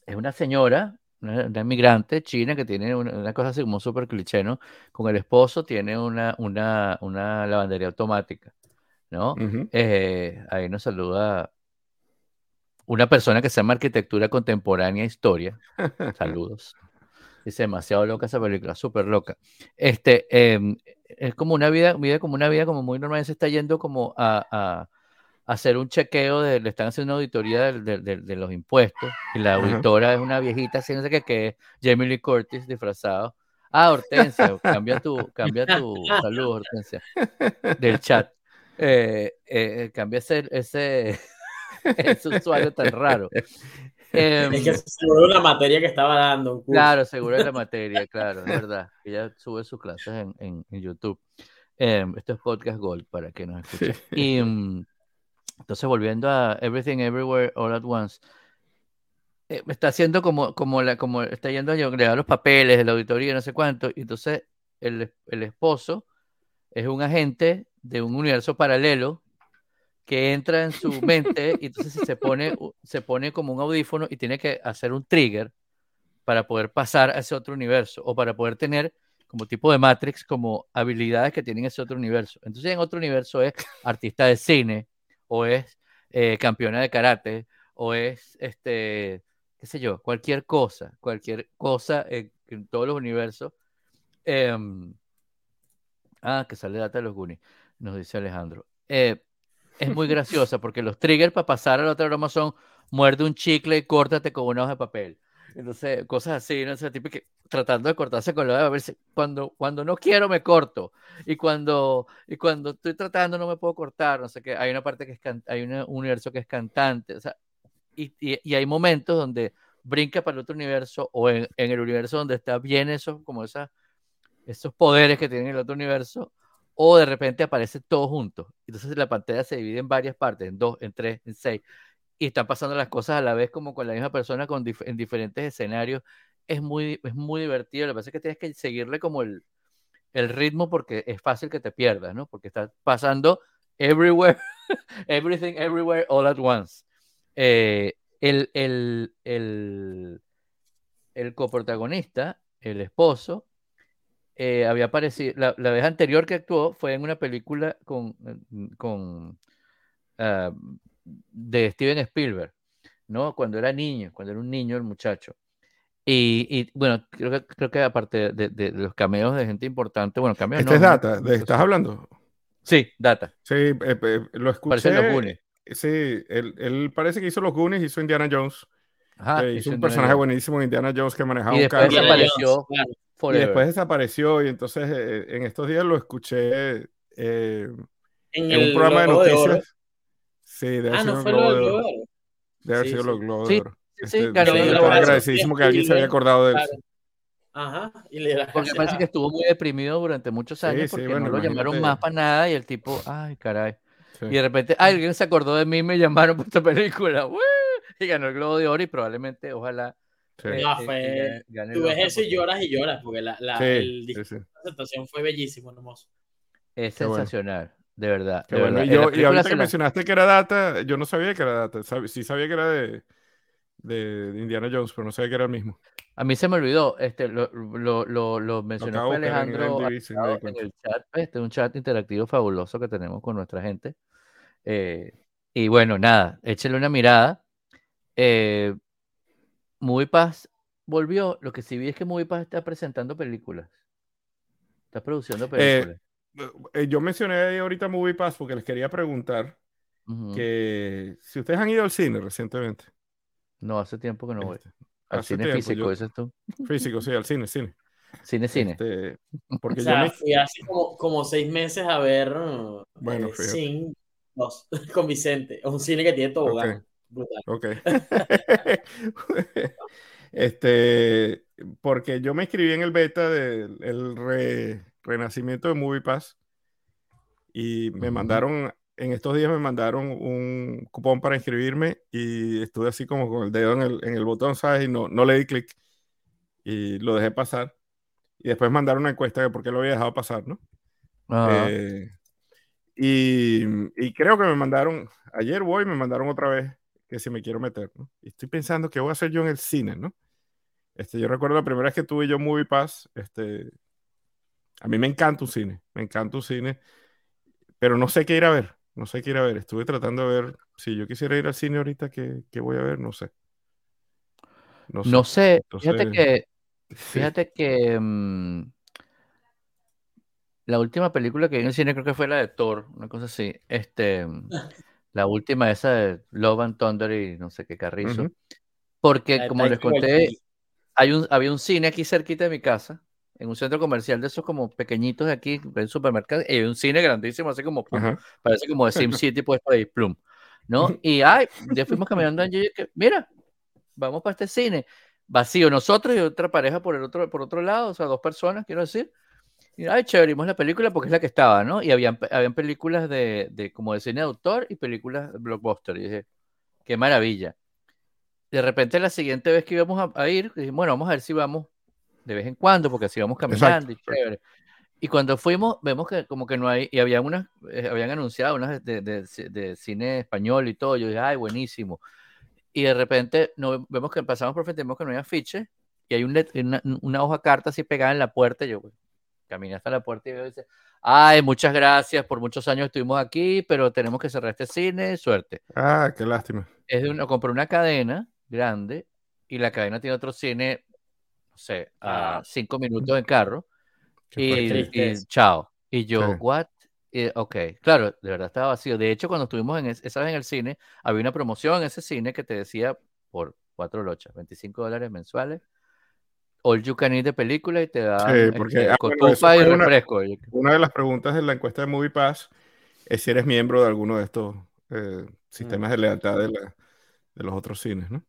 es una señora una, una, inmigrante china que tiene una, una cosa así como súper cliché, ¿no? Con el esposo tiene una, una, una lavandería automática, ¿no? Uh -huh. eh, ahí nos saluda una persona que se llama Arquitectura Contemporánea e Historia. Saludos. Dice demasiado loca esa película, súper loca. Este, eh, es como una vida, vida como una vida como muy normal, se está yendo como a, a hacer un chequeo, de, le están haciendo una auditoría de, de, de los impuestos y la auditora es una viejita, así no sé qué, que es Jamie Lee Curtis disfrazado. Ah, Hortensia, cambia tu, cambia tu salud, Hortensia, del chat. Eh, eh, cambia ese, ese, ese, usuario tan raro. Eh, es que seguro la materia que estaba dando. Un curso. Claro, seguro es la materia, claro, es verdad. Ella sube sus clases en, en, en YouTube. esto es Podcast Gold para que nos escuchen. Sí. Y, Entonces, volviendo a Everything Everywhere All at Once, eh, está haciendo como, como, la, como está yendo a llevar los papeles de la auditoría, no sé cuánto, y entonces el, el esposo es un agente de un universo paralelo que entra en su mente y entonces se pone, se pone como un audífono y tiene que hacer un trigger para poder pasar a ese otro universo o para poder tener como tipo de Matrix, como habilidades que tienen ese otro universo. Entonces en otro universo es artista de cine o es eh, campeona de karate o es, este, qué sé yo, cualquier cosa, cualquier cosa en, todos los universos. Em, ah, que sale data de los Goonies, nos dice Alejandro. Eh, es muy graciosa porque los triggers para pasar a la otra broma son muerde un chicle y córtate con una hoja de papel. Entonces, cosas así, no sé, tipo que tratando de cortarse con la hoja de papel. Cuando, cuando no quiero me corto. Y cuando, y cuando estoy tratando no me puedo cortar. No sé qué. Hay una parte que es hay un universo que es cantante. O sea, y, y, hay momentos donde brinca para el otro universo o en, en el universo donde está bien eso, como esas, esos poderes que tiene el otro universo o de repente aparece todo juntos. Entonces la pantalla se divide en varias partes, en dos, en tres, en seis, y están pasando las cosas a la vez como con la misma persona con en diferentes escenarios. Es muy, es muy divertido. Lo que pasa es que tienes que seguirle como el, el ritmo porque es fácil que te pierdas, ¿no? Porque está pasando everywhere, everything, everywhere, all at once. Eh, el, el, el, el coprotagonista, el esposo, eh, había aparecido, la, vez anterior que actuó fue en una película con, mm, con ah, de Steven Spielberg, ¿no? Cuando era niño, cuando era un niño el muchacho. Y, bueno, creo que, creo que aparte de, los cameos de gente importante, bueno, cameos ¿Este es Data? ¿De ¿Estás hablando? Sí, Data. Sí, eh, lo escuché. Parece los Goonies. Sí, él, parece que hizo los Goonies, hizo Indiana Jones. Ajá, hizo un personaje buenísimo en Indiana Jones que manejaba y un carro. apareció y después desapareció y entonces eh, en estos días lo escuché eh, en, un programa de noticias. sí, de ah, no fue lo de oro. Debe haber sido los globos de oro. Sí, este, claro, agradecidísimo que alguien se había acordado de eso. Ajá, y le porque parece que estuvo muy deprimido durante muchos años porque no lo llamaron más para nada y el tipo, ay, caray. Y de repente, alguien se acordó de mí y me llamaron por esta película. Y ganó el Globo de Oro y probablemente, ojalá, eh, no, fue, tú ves eso y lloras y lloras, porque la, la, presentación fue bellísimo, hermoso. Es sensacional, de verdad. Y, yo, y ahorita que mencionaste que era data, yo no sabía que era data, sí sabía que era de, de, Indiana Jones, pero no sabía que era el mismo. A mí se me olvidó, este, lo, lo, lo, lo mencionó Alejandro en, el, chat, este un chat interactivo fabuloso que tenemos con nuestra gente. Eh, y bueno, nada, échale una mirada. Eh, MoviePass volvió. Lo que sí vi es que MoviePass está presentando películas. Está produciendo películas. Eh, yo mencioné ahorita MoviePass porque les quería preguntar que si ustedes han ido al cine recientemente. No, hace tiempo que no voy. Este, al cine físico, ¿ese es tú? Físico, sí, al cine, cine. Cine, cine. Este, porque o sea, fui hace como, como, seis meses a ver bueno, eh, con Vicente. Es un cine que tiene todo Brutal. Ok. este, porque yo me inscribí en el beta del renacimiento de MoviePass y me mandaron, en estos días me mandaron un cupón para inscribirme y estuve así como con el dedo en el, en el botón, ¿sabes? Y no, no le di clic y lo dejé pasar. Y después mandaron una encuesta de por qué lo había dejado pasar, ¿no? Eh, y, y, creo que me mandaron, ayer voy, me mandaron otra vez que si me quiero meter, ¿no? Y estoy pensando qué voy a hacer yo en el cine, ¿no? Este, yo recuerdo la primera vez que tuve yo Movie Pass, este, a mí me encanta un cine, me encanta un cine, pero no sé qué ir a ver, no sé qué ir a ver. Estuve tratando de ver, si yo quisiera ir al cine ahorita, ¿qué, qué voy a ver? No sé. No sé, fíjate que, fíjate que mm, la última película que vi en el cine creo que fue la de Thor, una cosa así, este... La última esa de Love and Thunder y no sé qué carrizo. Porque, como les conté, hay un, había un cine aquí cerquita de mi casa, en un centro comercial de esos como pequeñitos de aquí, en supermercado, y hay un cine grandísimo, así como, parece como de Sim City puesto ahí, plum, ¿no? Y, ay, ya fuimos caminando allí, que, mira, vamos para este cine, vacío, nosotros y otra pareja por el otro, por otro lado, o sea, dos personas, quiero decir, Y, ay, chévere, vimos la película porque es la que estaba, ¿no? Y habían, habían películas de, de como de cine de autor y películas de blockbuster. Y dije, qué maravilla. De repente la siguiente vez que íbamos a, a ir, dije, bueno, vamos a ver si vamos de vez en cuando, porque así vamos caminando y chévere. Y cuando fuimos, vemos que como que no hay, y había unas, eh, habían anunciado unas de, de, de, cine español y todo, yo dije, ay, buenísimo. Y de repente no, vemos que pasamos por frente, vemos que no hay afiche, y hay un una, una, hoja carta así pegada en la puerta, yo pues, caminé hasta la puerta y veo y dice, ay, muchas gracias, por muchos años estuvimos aquí, pero tenemos que cerrar este cine, suerte. Ah, qué lástima. Es de una, compré una cadena grande, y la cadena tiene otro cine, no sé, a ah. cinco minutos en carro, y, chao. Y yo, ¿what? ok, claro, de verdad estaba vacío. De hecho, cuando estuvimos en esa vez en el cine, había una promoción en ese cine que te decía por cuatro lochas, 25 dólares mensuales, all you can eat de película y te da sí, porque, este, ah, y refresco. Una, de las preguntas de la encuesta de Movie Pass es si eres miembro de alguno de estos eh, sistemas de lealtad de, la, de los otros cines, ¿no?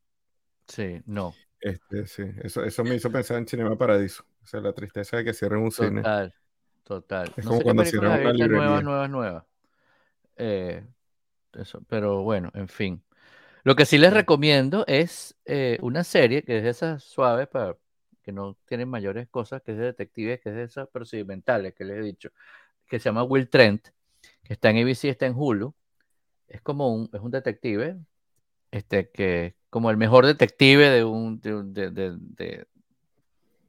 Sí, no. Este, sí, eso, eso me hizo pensar en Cinema Paradiso. O sea, la tristeza de que cierren un cine. Total, total. Es como cuando cierran una librería. Nuevas, nuevas, nuevas. Eh, eso, pero bueno, en fin. Lo que sí les recomiendo es eh, una serie que es de esas suaves para que no tienen mayores cosas, que es de detectives, que es de esas procedimentales que les he dicho, que se llama Will Trent, que está en ABC, está en Hulu. Es como un, es un detective, este, que como el mejor detective de un, de, de,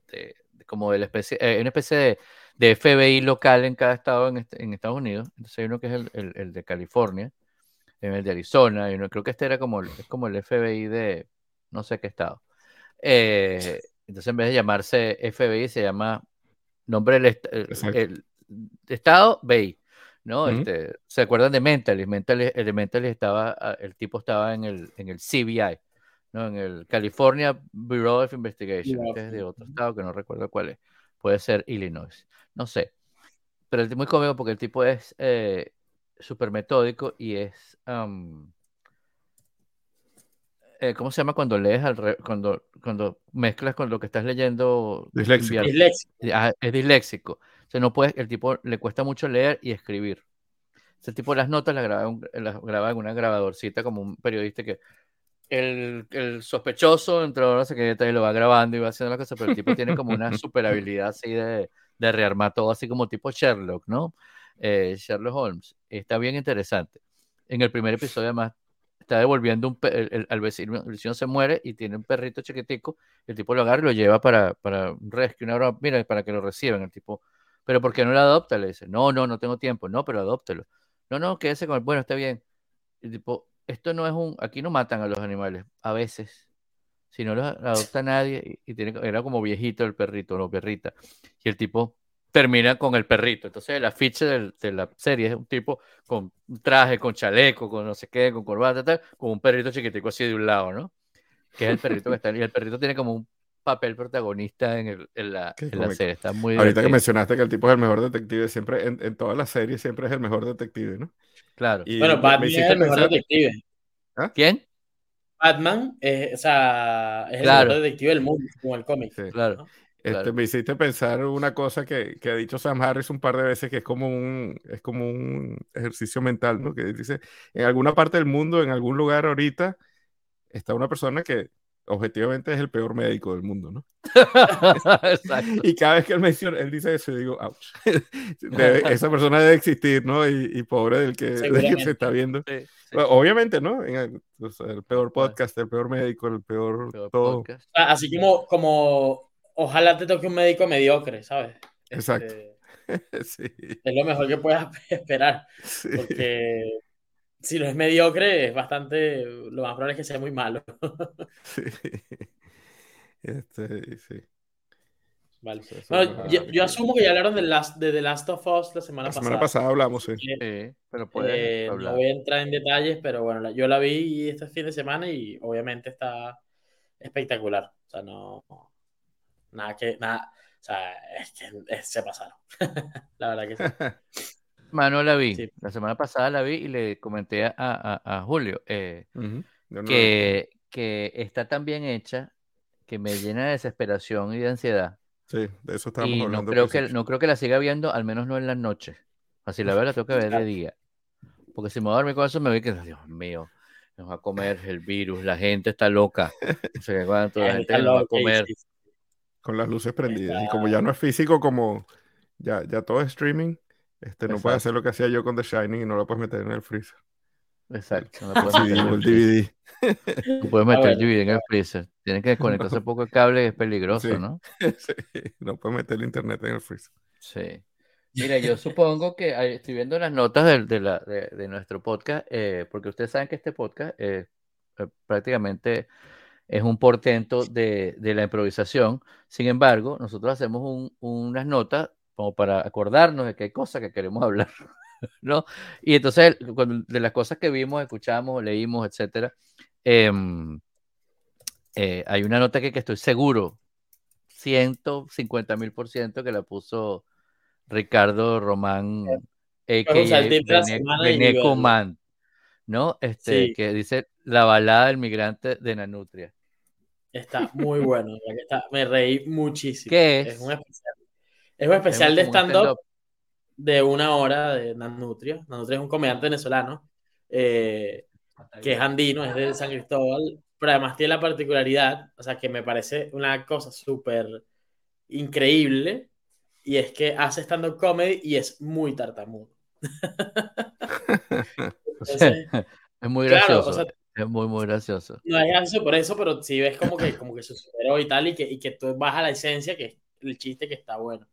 de, como de la especie, eh, una especie de, FBI local en cada estado en, este, en, Estados Unidos. Entonces hay uno que es el, el, de California, el de Arizona, y uno, creo que este era como, es como el FBI de no sé qué estado. Eh, entonces en vez de llamarse FBI se llama nombre del el, estado BI. ¿no? este, ¿Se acuerdan de Mentalist? Mentalist, el Mentalist estaba, ah, el tipo estaba en el, en el CBI, ¿no? En el California Bureau of Investigation, que es de otro estado que no recuerdo cuál es. Puede ser Illinois, no sé. Pero es muy cómico porque el tipo es eh, súper metódico y es... Eh, ¿Cómo se llama cuando lees al cuando, cuando mezclas con lo que estás leyendo? Disléxico. Ah, es disléxico. O sea, no puedes, el tipo le cuesta mucho leer y escribir. Ese tipo las notas las graba, las graba en una grabadorcita como un periodista que el, el sospechoso entró, no sé qué, y lo va grabando y va haciendo la cosa, pero el tipo tiene como una super habilidad así de, de rearmar todo, así como tipo Sherlock, ¿no? Eh, Sherlock Holmes. Está bien interesante. En el primer episodio, además, está devolviendo un el, al vecino, el vecino se muere y tiene un perrito chiquitico, el tipo lo agarra y lo lleva para, para un rescue, una mira, para que lo reciban. El tipo, pero ¿por qué no lo adopta? Le dice, no, no, no tengo tiempo, no, pero adóptelo. No, no, quédese con él, bueno, está bien. El tipo, esto no es un, aquí no matan a los animales, a veces. Si no los adopta nadie, y, tiene, era como viejito el perrito, no perrita. Y el tipo termina con el perrito. Entonces el afiche de la serie es un tipo con traje, con chaleco, con no sé qué, con corbata, tal, con un perrito chiquitico así de un lado, ¿no? Que es el perrito que está Y el perrito tiene como un papel protagonista en, el, en, la, en la, serie. Está muy Ahorita que mencionaste que el tipo es el mejor detective, siempre en, en todas las series siempre es el mejor detective, ¿no? Claro. Y bueno, Batman es el mejor detective. ¿Ah? ¿Quién? Batman, es, o sea, es el mejor detective del mundo, como el cómic. Sí, claro. Este, Me hiciste pensar una cosa que, que, ha dicho Sam Harris un par de veces, que es como un, es como un ejercicio mental, ¿no? Que dice, en alguna parte del mundo, en algún lugar ahorita, está una persona que objetivamente es el peor médico del mundo, ¿no? y cada vez que él menciona, él dice eso, yo digo, ouch. esa persona debe existir, ¿no? Y, y pobre del que, se está viendo. obviamente, ¿no? En el, el, peor podcast, el peor médico, el peor, todo. Ah, así como, como, ojalá te toque un médico mediocre, ¿sabes? Exacto. Este, sí. Es lo mejor que puedas esperar. Porque si no es mediocre, es bastante. Lo más probable es que sea muy malo. sí. Este, sí. Vale. Bueno, yo, yo, asumo que ya hablaron de, Last, de The Last of Us la semana pasada. La semana pasada hablamos, sí. sí pero eh, no voy a entrar en detalles, pero bueno, yo la vi este fin de semana y obviamente está espectacular. O sea, no. Nada que. Nada. O sea, es que se pasaron. la verdad que sí. Mano la vi, la semana pasada la vi y le comenté a, a, a Julio eh, que, que está tan bien hecha que me llena de desesperación y de ansiedad. Sí, de eso estábamos Y no hablando. al creo, que, no creo que la siga viendo, al menos no en las noches. Así la veo, la tengo que ver de día. Porque si me voy a dormir con eso, me voy que, Dios mío, nos va a comer el virus, la gente está loca. No sé qué cuánto, la gente está nos va a comer. sí, sí. Con las luces prendidas. Y como ya no es físico, como ya, ya todo es streaming, este, no puedes Exacto. hacer lo que hacía yo con The Shining y no lo puedes meter en el freezer. Exacto, no puedes meter el. DVD. No puedes meter el. DVD en el freezer. Tienes que desconectarse un poco el cable, es peligroso, Sí. ¿no? Sí, no puedes meter el internet en el freezer. Sí. Mira, yo supongo que estoy viendo las notas del- de, la- de- de nuestro podcast, eh, porque ustedes saben que este podcast eh, prácticamente es un portento de, de la improvisación. Sin embargo, nosotros hacemos un- unas notas como para acordarnos de que hay cosas que queremos hablar, ¿no? Y entonces, cuando- de las cosas que vimos, escuchamos, leímos, etcétera, em, eh, hay una nota que, que estoy seguro, 150 mil por ciento, que la puso Ricardo Román, semana y Beneco verlo. Man, ¿no? Este, Sí. que dice la balada del migrante de Nanutria. Está muy bueno. está- me reí muchísimo. ¿Qué es? Es un especial, es un especial de stand-up de una hora de Nanutria. Nanutria es un comediante venezolano eh, que es andino, es de San Cristóbal, pero además tiene la particularidad, o sea, que me parece una cosa súper increíble, y es que hace stand-up comedy y es muy tartamudo. Entonces, es muy claro, gracioso. o sea, es muy, muy gracioso. no es gracioso por eso, pero sí ves como que, como que se superó y tal, y que, y que tú vas a la esencia, que es el chiste que está bueno.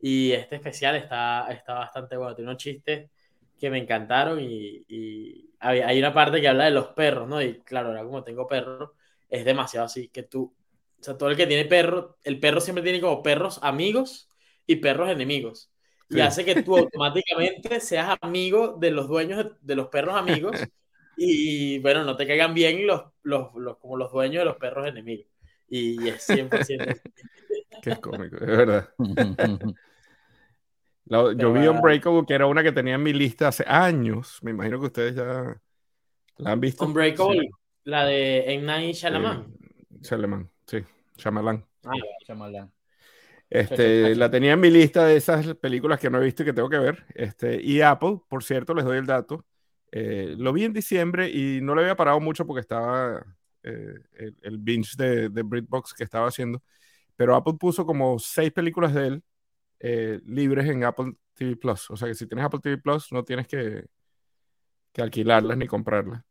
Y este especial está, está bastante bueno. Tiene unos chistes que me encantaron y, y hay, hay una parte que habla de los perros, ¿no? Y claro, ahora como tengo perro, es demasiado así, que tú, o sea, todo el que tiene perro, el perro siempre tiene como perros amigos y perros enemigos. Y Sí. hace que tú automáticamente seas amigo de los dueños de, de los perros amigos y, bueno, no te caigan bien los, los, los- como los dueños de los perros enemigos. Y es 100%. Qué cómico, es verdad. La- yo Pero vi. Unbreakable, que era una que tenía en mi lista hace años. Me imagino que ustedes ya la han visto. Unbreakable, la de M. Night Shyamalan. Eh, Shyamalan, sí, Shyamalan. Ah, Chamalán. Este, la tenía en mi lista de esas películas que no he visto y que tengo que ver. Este, y Apple, por cierto, les doy el dato. Eh, lo vi en diciembre y no le había parado mucho porque estaba eh, el, el binge de, de BritBox que estaba haciendo. Pero Apple puso como seis películas de él eh, libres en Apple TV Plus. O sea que si tienes Apple TV Plus, no tienes que, que alquilarlas ni comprarlas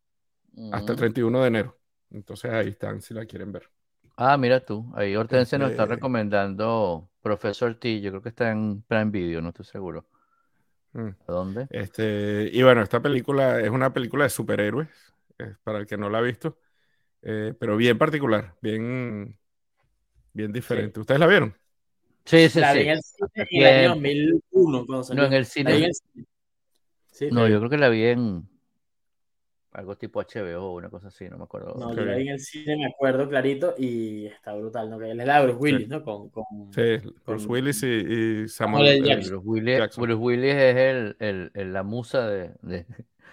hasta el 31 de enero. Entonces ahí están si la quieren ver. Ah, mira tú, ahí Hortensia nos está Este- recomendando Profesor T, yo creo que está en Prime Video, no estoy seguro. Mm. ¿A dónde? Este, y bueno, esta película es una película de superhéroes, para el que no la ha visto, eh, pero bien particular, bien, bien diferente. ¿Ustedes la vieron? Sí, sí, la vi sí. en el cine en el año tiempo. 2001. Cuando salió. No, en el La vi cine. en el cine. Sí, No, yo creo que la vi en algo tipo HBO o una cosa así, no me acuerdo. No, yo la vi en el cine, me acuerdo clarito, y está brutal, ¿no? Que él es la Bruce Willis, ¿no? Con, con... Sí, Bruce Con- Willis y, y Samuel Jackson. Bruce Willis, Jackson. Bruce Willis es el, el- el- la musa de, de,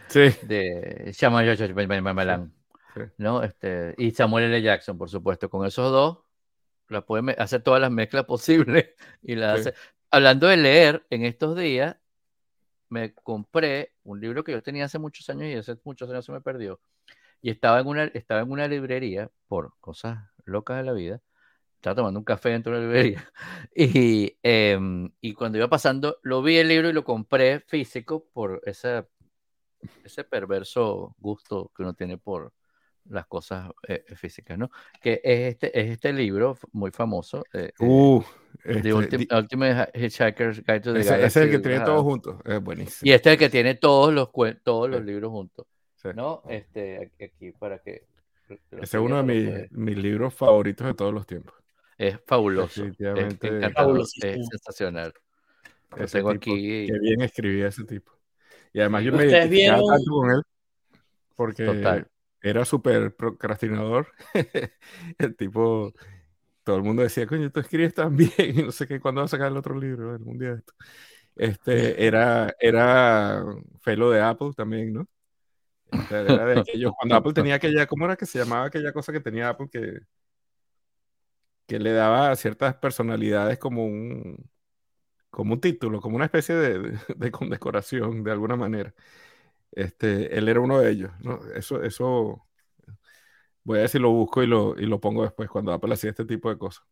Sí, de Shyamalan, sí. ¿no? Este, y Samuel L. Jackson, por supuesto. Con esos dos, la puede hacer todas las mezclas posibles. Y la Sí. hace. Hablando de leer, en estos días me compré un libro que yo tenía hace muchos años y hace muchos años se me perdió. Y estaba en una, estaba en una librería por cosas locas de la vida. Estaba tomando un café dentro de la librería. Y, em, y cuando iba pasando, lo vi el libro y lo compré físico por ese, ese perverso gusto que uno tiene por las cosas eh, físicas, ¿no? Que es este, es este libro muy famoso. eh, eh, Uh, The este, di- Ultimate Hitchhiker's Guide to the ese, ese es Galaxy. el que tiene todos juntos. Es buenísimo. Y este es el que tiene todos los, todos los Sí. libros juntos, Sí. ¿no? Este, aquí, para que... Ese es uno de mis, mis libros favoritos de todos los tiempos. Es fabuloso. Es sensacional. Lo Ese tengo tipo, aquí. Qué bien escribía ese tipo. Y además yo me ¿Ustedes identificaba vieron- tanto con él porque Total. Era súper procrastinador. el tipo, todo el mundo decía, coño, tú escribes tan bien y no sé qué, ¿cuándo vas a sacar el otro libro? algún día de esto. Este, era, era fellow de Apple también, ¿no? Este, era de aquellos, cuando Apple tenía aquella, ¿cómo era que se llamaba aquella cosa que tenía Apple que que le daba a ciertas personalidades como un, como un título, como una especie de, de, de condecoración de alguna manera. Este, él era uno de ellos. ¿no? Eso, eso voy a ver si lo busco y lo, y lo pongo después cuando Apple hacía este tipo de cosas.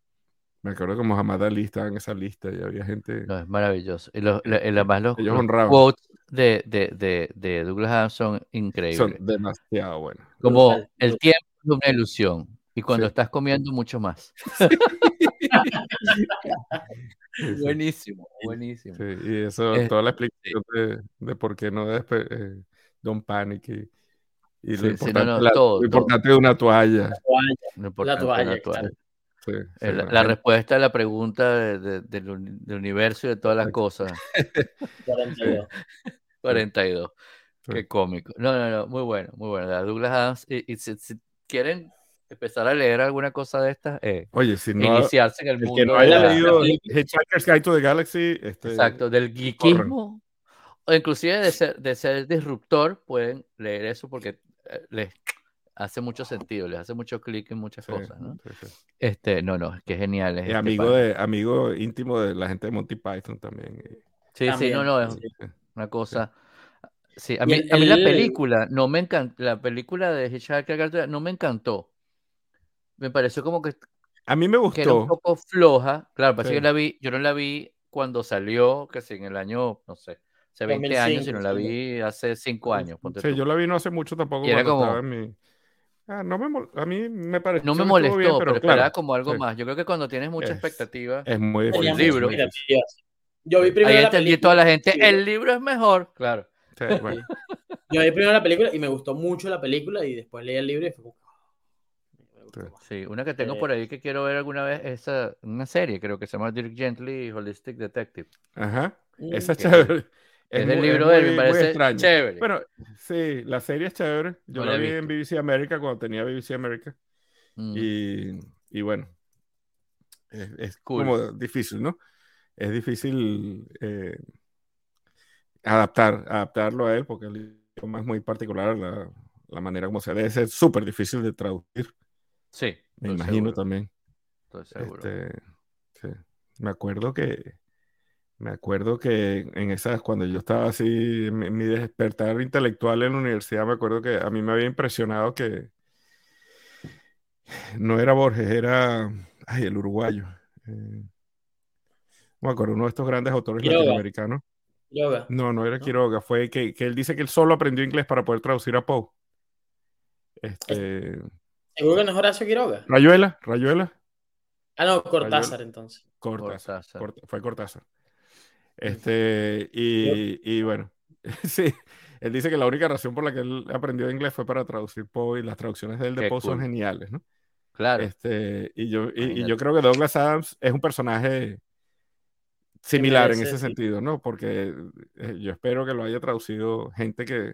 Me acuerdo que Mohamed Ali estaba en esa lista y había gente. No, es maravilloso. Y los, y además los, Ellos los quotes de, de, de, de Douglas Adams son increíbles. Son demasiado buenos. Como el tiempo es una ilusión. Y cuando Sí. estás comiendo, mucho más. Sí, Buenísimo, buenísimo. sí. Y eso, Eh, toda la explicación de, de por qué no despe- eh, Don't Panic y, y lo, Sí, no, importante, no, la- todo, lo importante de una toalla. Toalla, Lo la toalla, la toalla. claro. Sí, sí, La, no, la respuesta a la pregunta de- de- del, del universo y de todas las cosas. 42. 42. sí. Qué cómico. No, no, no, muy bueno, muy bueno. La Douglas Adams. Y, y si, si quieren empezar a leer alguna cosa de estas, eh, Oye, si no, iniciarse en el el que mundo no de haya leído la- Hitchhiker's Guide to the Galaxy, este, exacto, del geekismo, o inclusive de ser, de ser disruptor, pueden leer eso porque eh, les hace mucho sentido, les hace mucho clic en muchas sí, cosas, ¿no? sí, sí. Este, no, no, es que genial. es este amigo, de, amigo íntimo de la gente de Monty Python también. Sí, sí, También, no, no, es sí. una cosa. Sí, a mí, el- a mí la el- película no me encantó, la película de Hitchhiker Guide to the- no me encantó. Me pareció como que, A mí me que era un gustó. poco floja. Claro, parece Sí. que la vi, yo no la vi cuando salió, que sí, en el año, no sé, hace 20 años, 2005, sino la vi hace 5 años, ponte Sí, tú. yo la vi no hace mucho tampoco Y era como- estaba en mi... Ah, no me mol- A mí me pareció No me que molestó, bien, pero, pero esperaba como algo sí. más. Yo creo que cuando tienes mucha Es- expectativa, es muy Por el libro. Yo vi primero ahí la entendí película. toda la gente, sí, el libro es mejor, claro. Sí, bueno, Yo vi primero la película y me gustó mucho la película y después leí el libro y fue Sí. una que tengo Eh, por ahí que quiero ver alguna vez, esa, una serie, creo que se llama Dirk Gently Holistic Detective. Ajá. Mm, Esa es chévere. Es del muy- libro de él, me parece extraño. chévere. Bueno, sí, la serie es chévere. Yo No la la vi en. BBC America cuando tenía BBC America. Mm, Y, y bueno, es, es Cool. como difícil, ¿no? Es difícil eh, adaptar, adaptarlo a él porque el idioma es muy particular, la, la manera como se debe ser súper difícil de traducir, sí, me imagino seguro, también. estoy seguro. Este, sí. Me acuerdo que, me acuerdo que en esas, cuando yo estaba así, en mi, mi despertar intelectual en la universidad, me acuerdo que a mí me había impresionado que no era Borges, era, ay, el uruguayo. eh, no me acuerdo, uno de estos grandes autores Quiroga. latinoamericanos. Yoga. No, no era. Quiroga, fue que, que él dice que él solo aprendió inglés para poder traducir a Poe. Este, ¿Seguro que no es Horacio Quiroga? Rayuela, Rayuela. Ah, no, Cortázar entonces. Cortázar. Cortázar. Cort- fue Cortázar. Este, y, y bueno, sí, él dice que la única razón por la que él aprendió inglés fue para traducir Poe y las traducciones de él de Qué Poe son geniales, ¿no? Claro, Este, y yo, y, yo creo que Douglas Adams es un personaje similar en ese sentido, ¿no? Porque eh, yo espero que lo haya traducido gente que,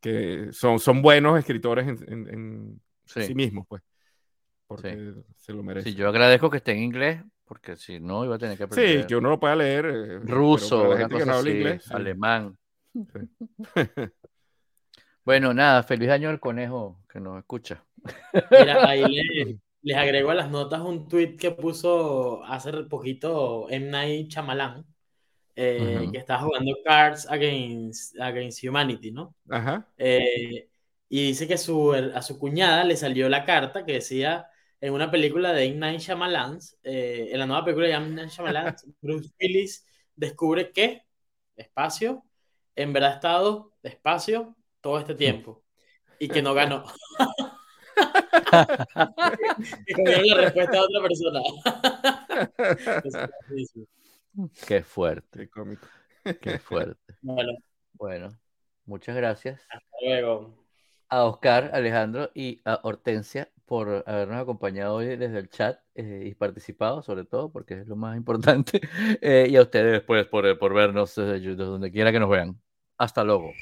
que son, son buenos escritores en, en- en sí. sí mismos, pues, porque se lo merece. Sí, yo agradezco que esté en inglés, porque si no iba a tener que Sí, aprender que uno lo pueda leer. eh, ruso, la gente que no habla así, inglés. sí. alemán. Sí. Bueno, nada, feliz año al conejo que nos escucha. Mira, ahí le- les agrego a las notas un tweet que puso hace poquito M. Night Shyamalan, eh, Ujú. que estaba jugando Cards Against, Against Humanity, ¿no? Ajá. Eh, y dice que su, a su cuñada le salió la carta que decía en una película de. Night Shyamalan, eh, en la nueva película de. Night Shyamalan, Bruce Willis descubre que, espacio, en verdad ha estado despacio todo este tiempo y que no ganó. la respuesta a otra persona. Qué fuerte, Qué cómico. qué fuerte. Bueno, Bueno, muchas gracias hasta luego. A Oscar, Alejandro y a Hortensia por habernos acompañado hoy desde el chat eh, y participado, sobre todo, porque es lo más importante. Eh, y a ustedes, pues, por, por vernos desde donde quiera que nos vean. Hasta luego.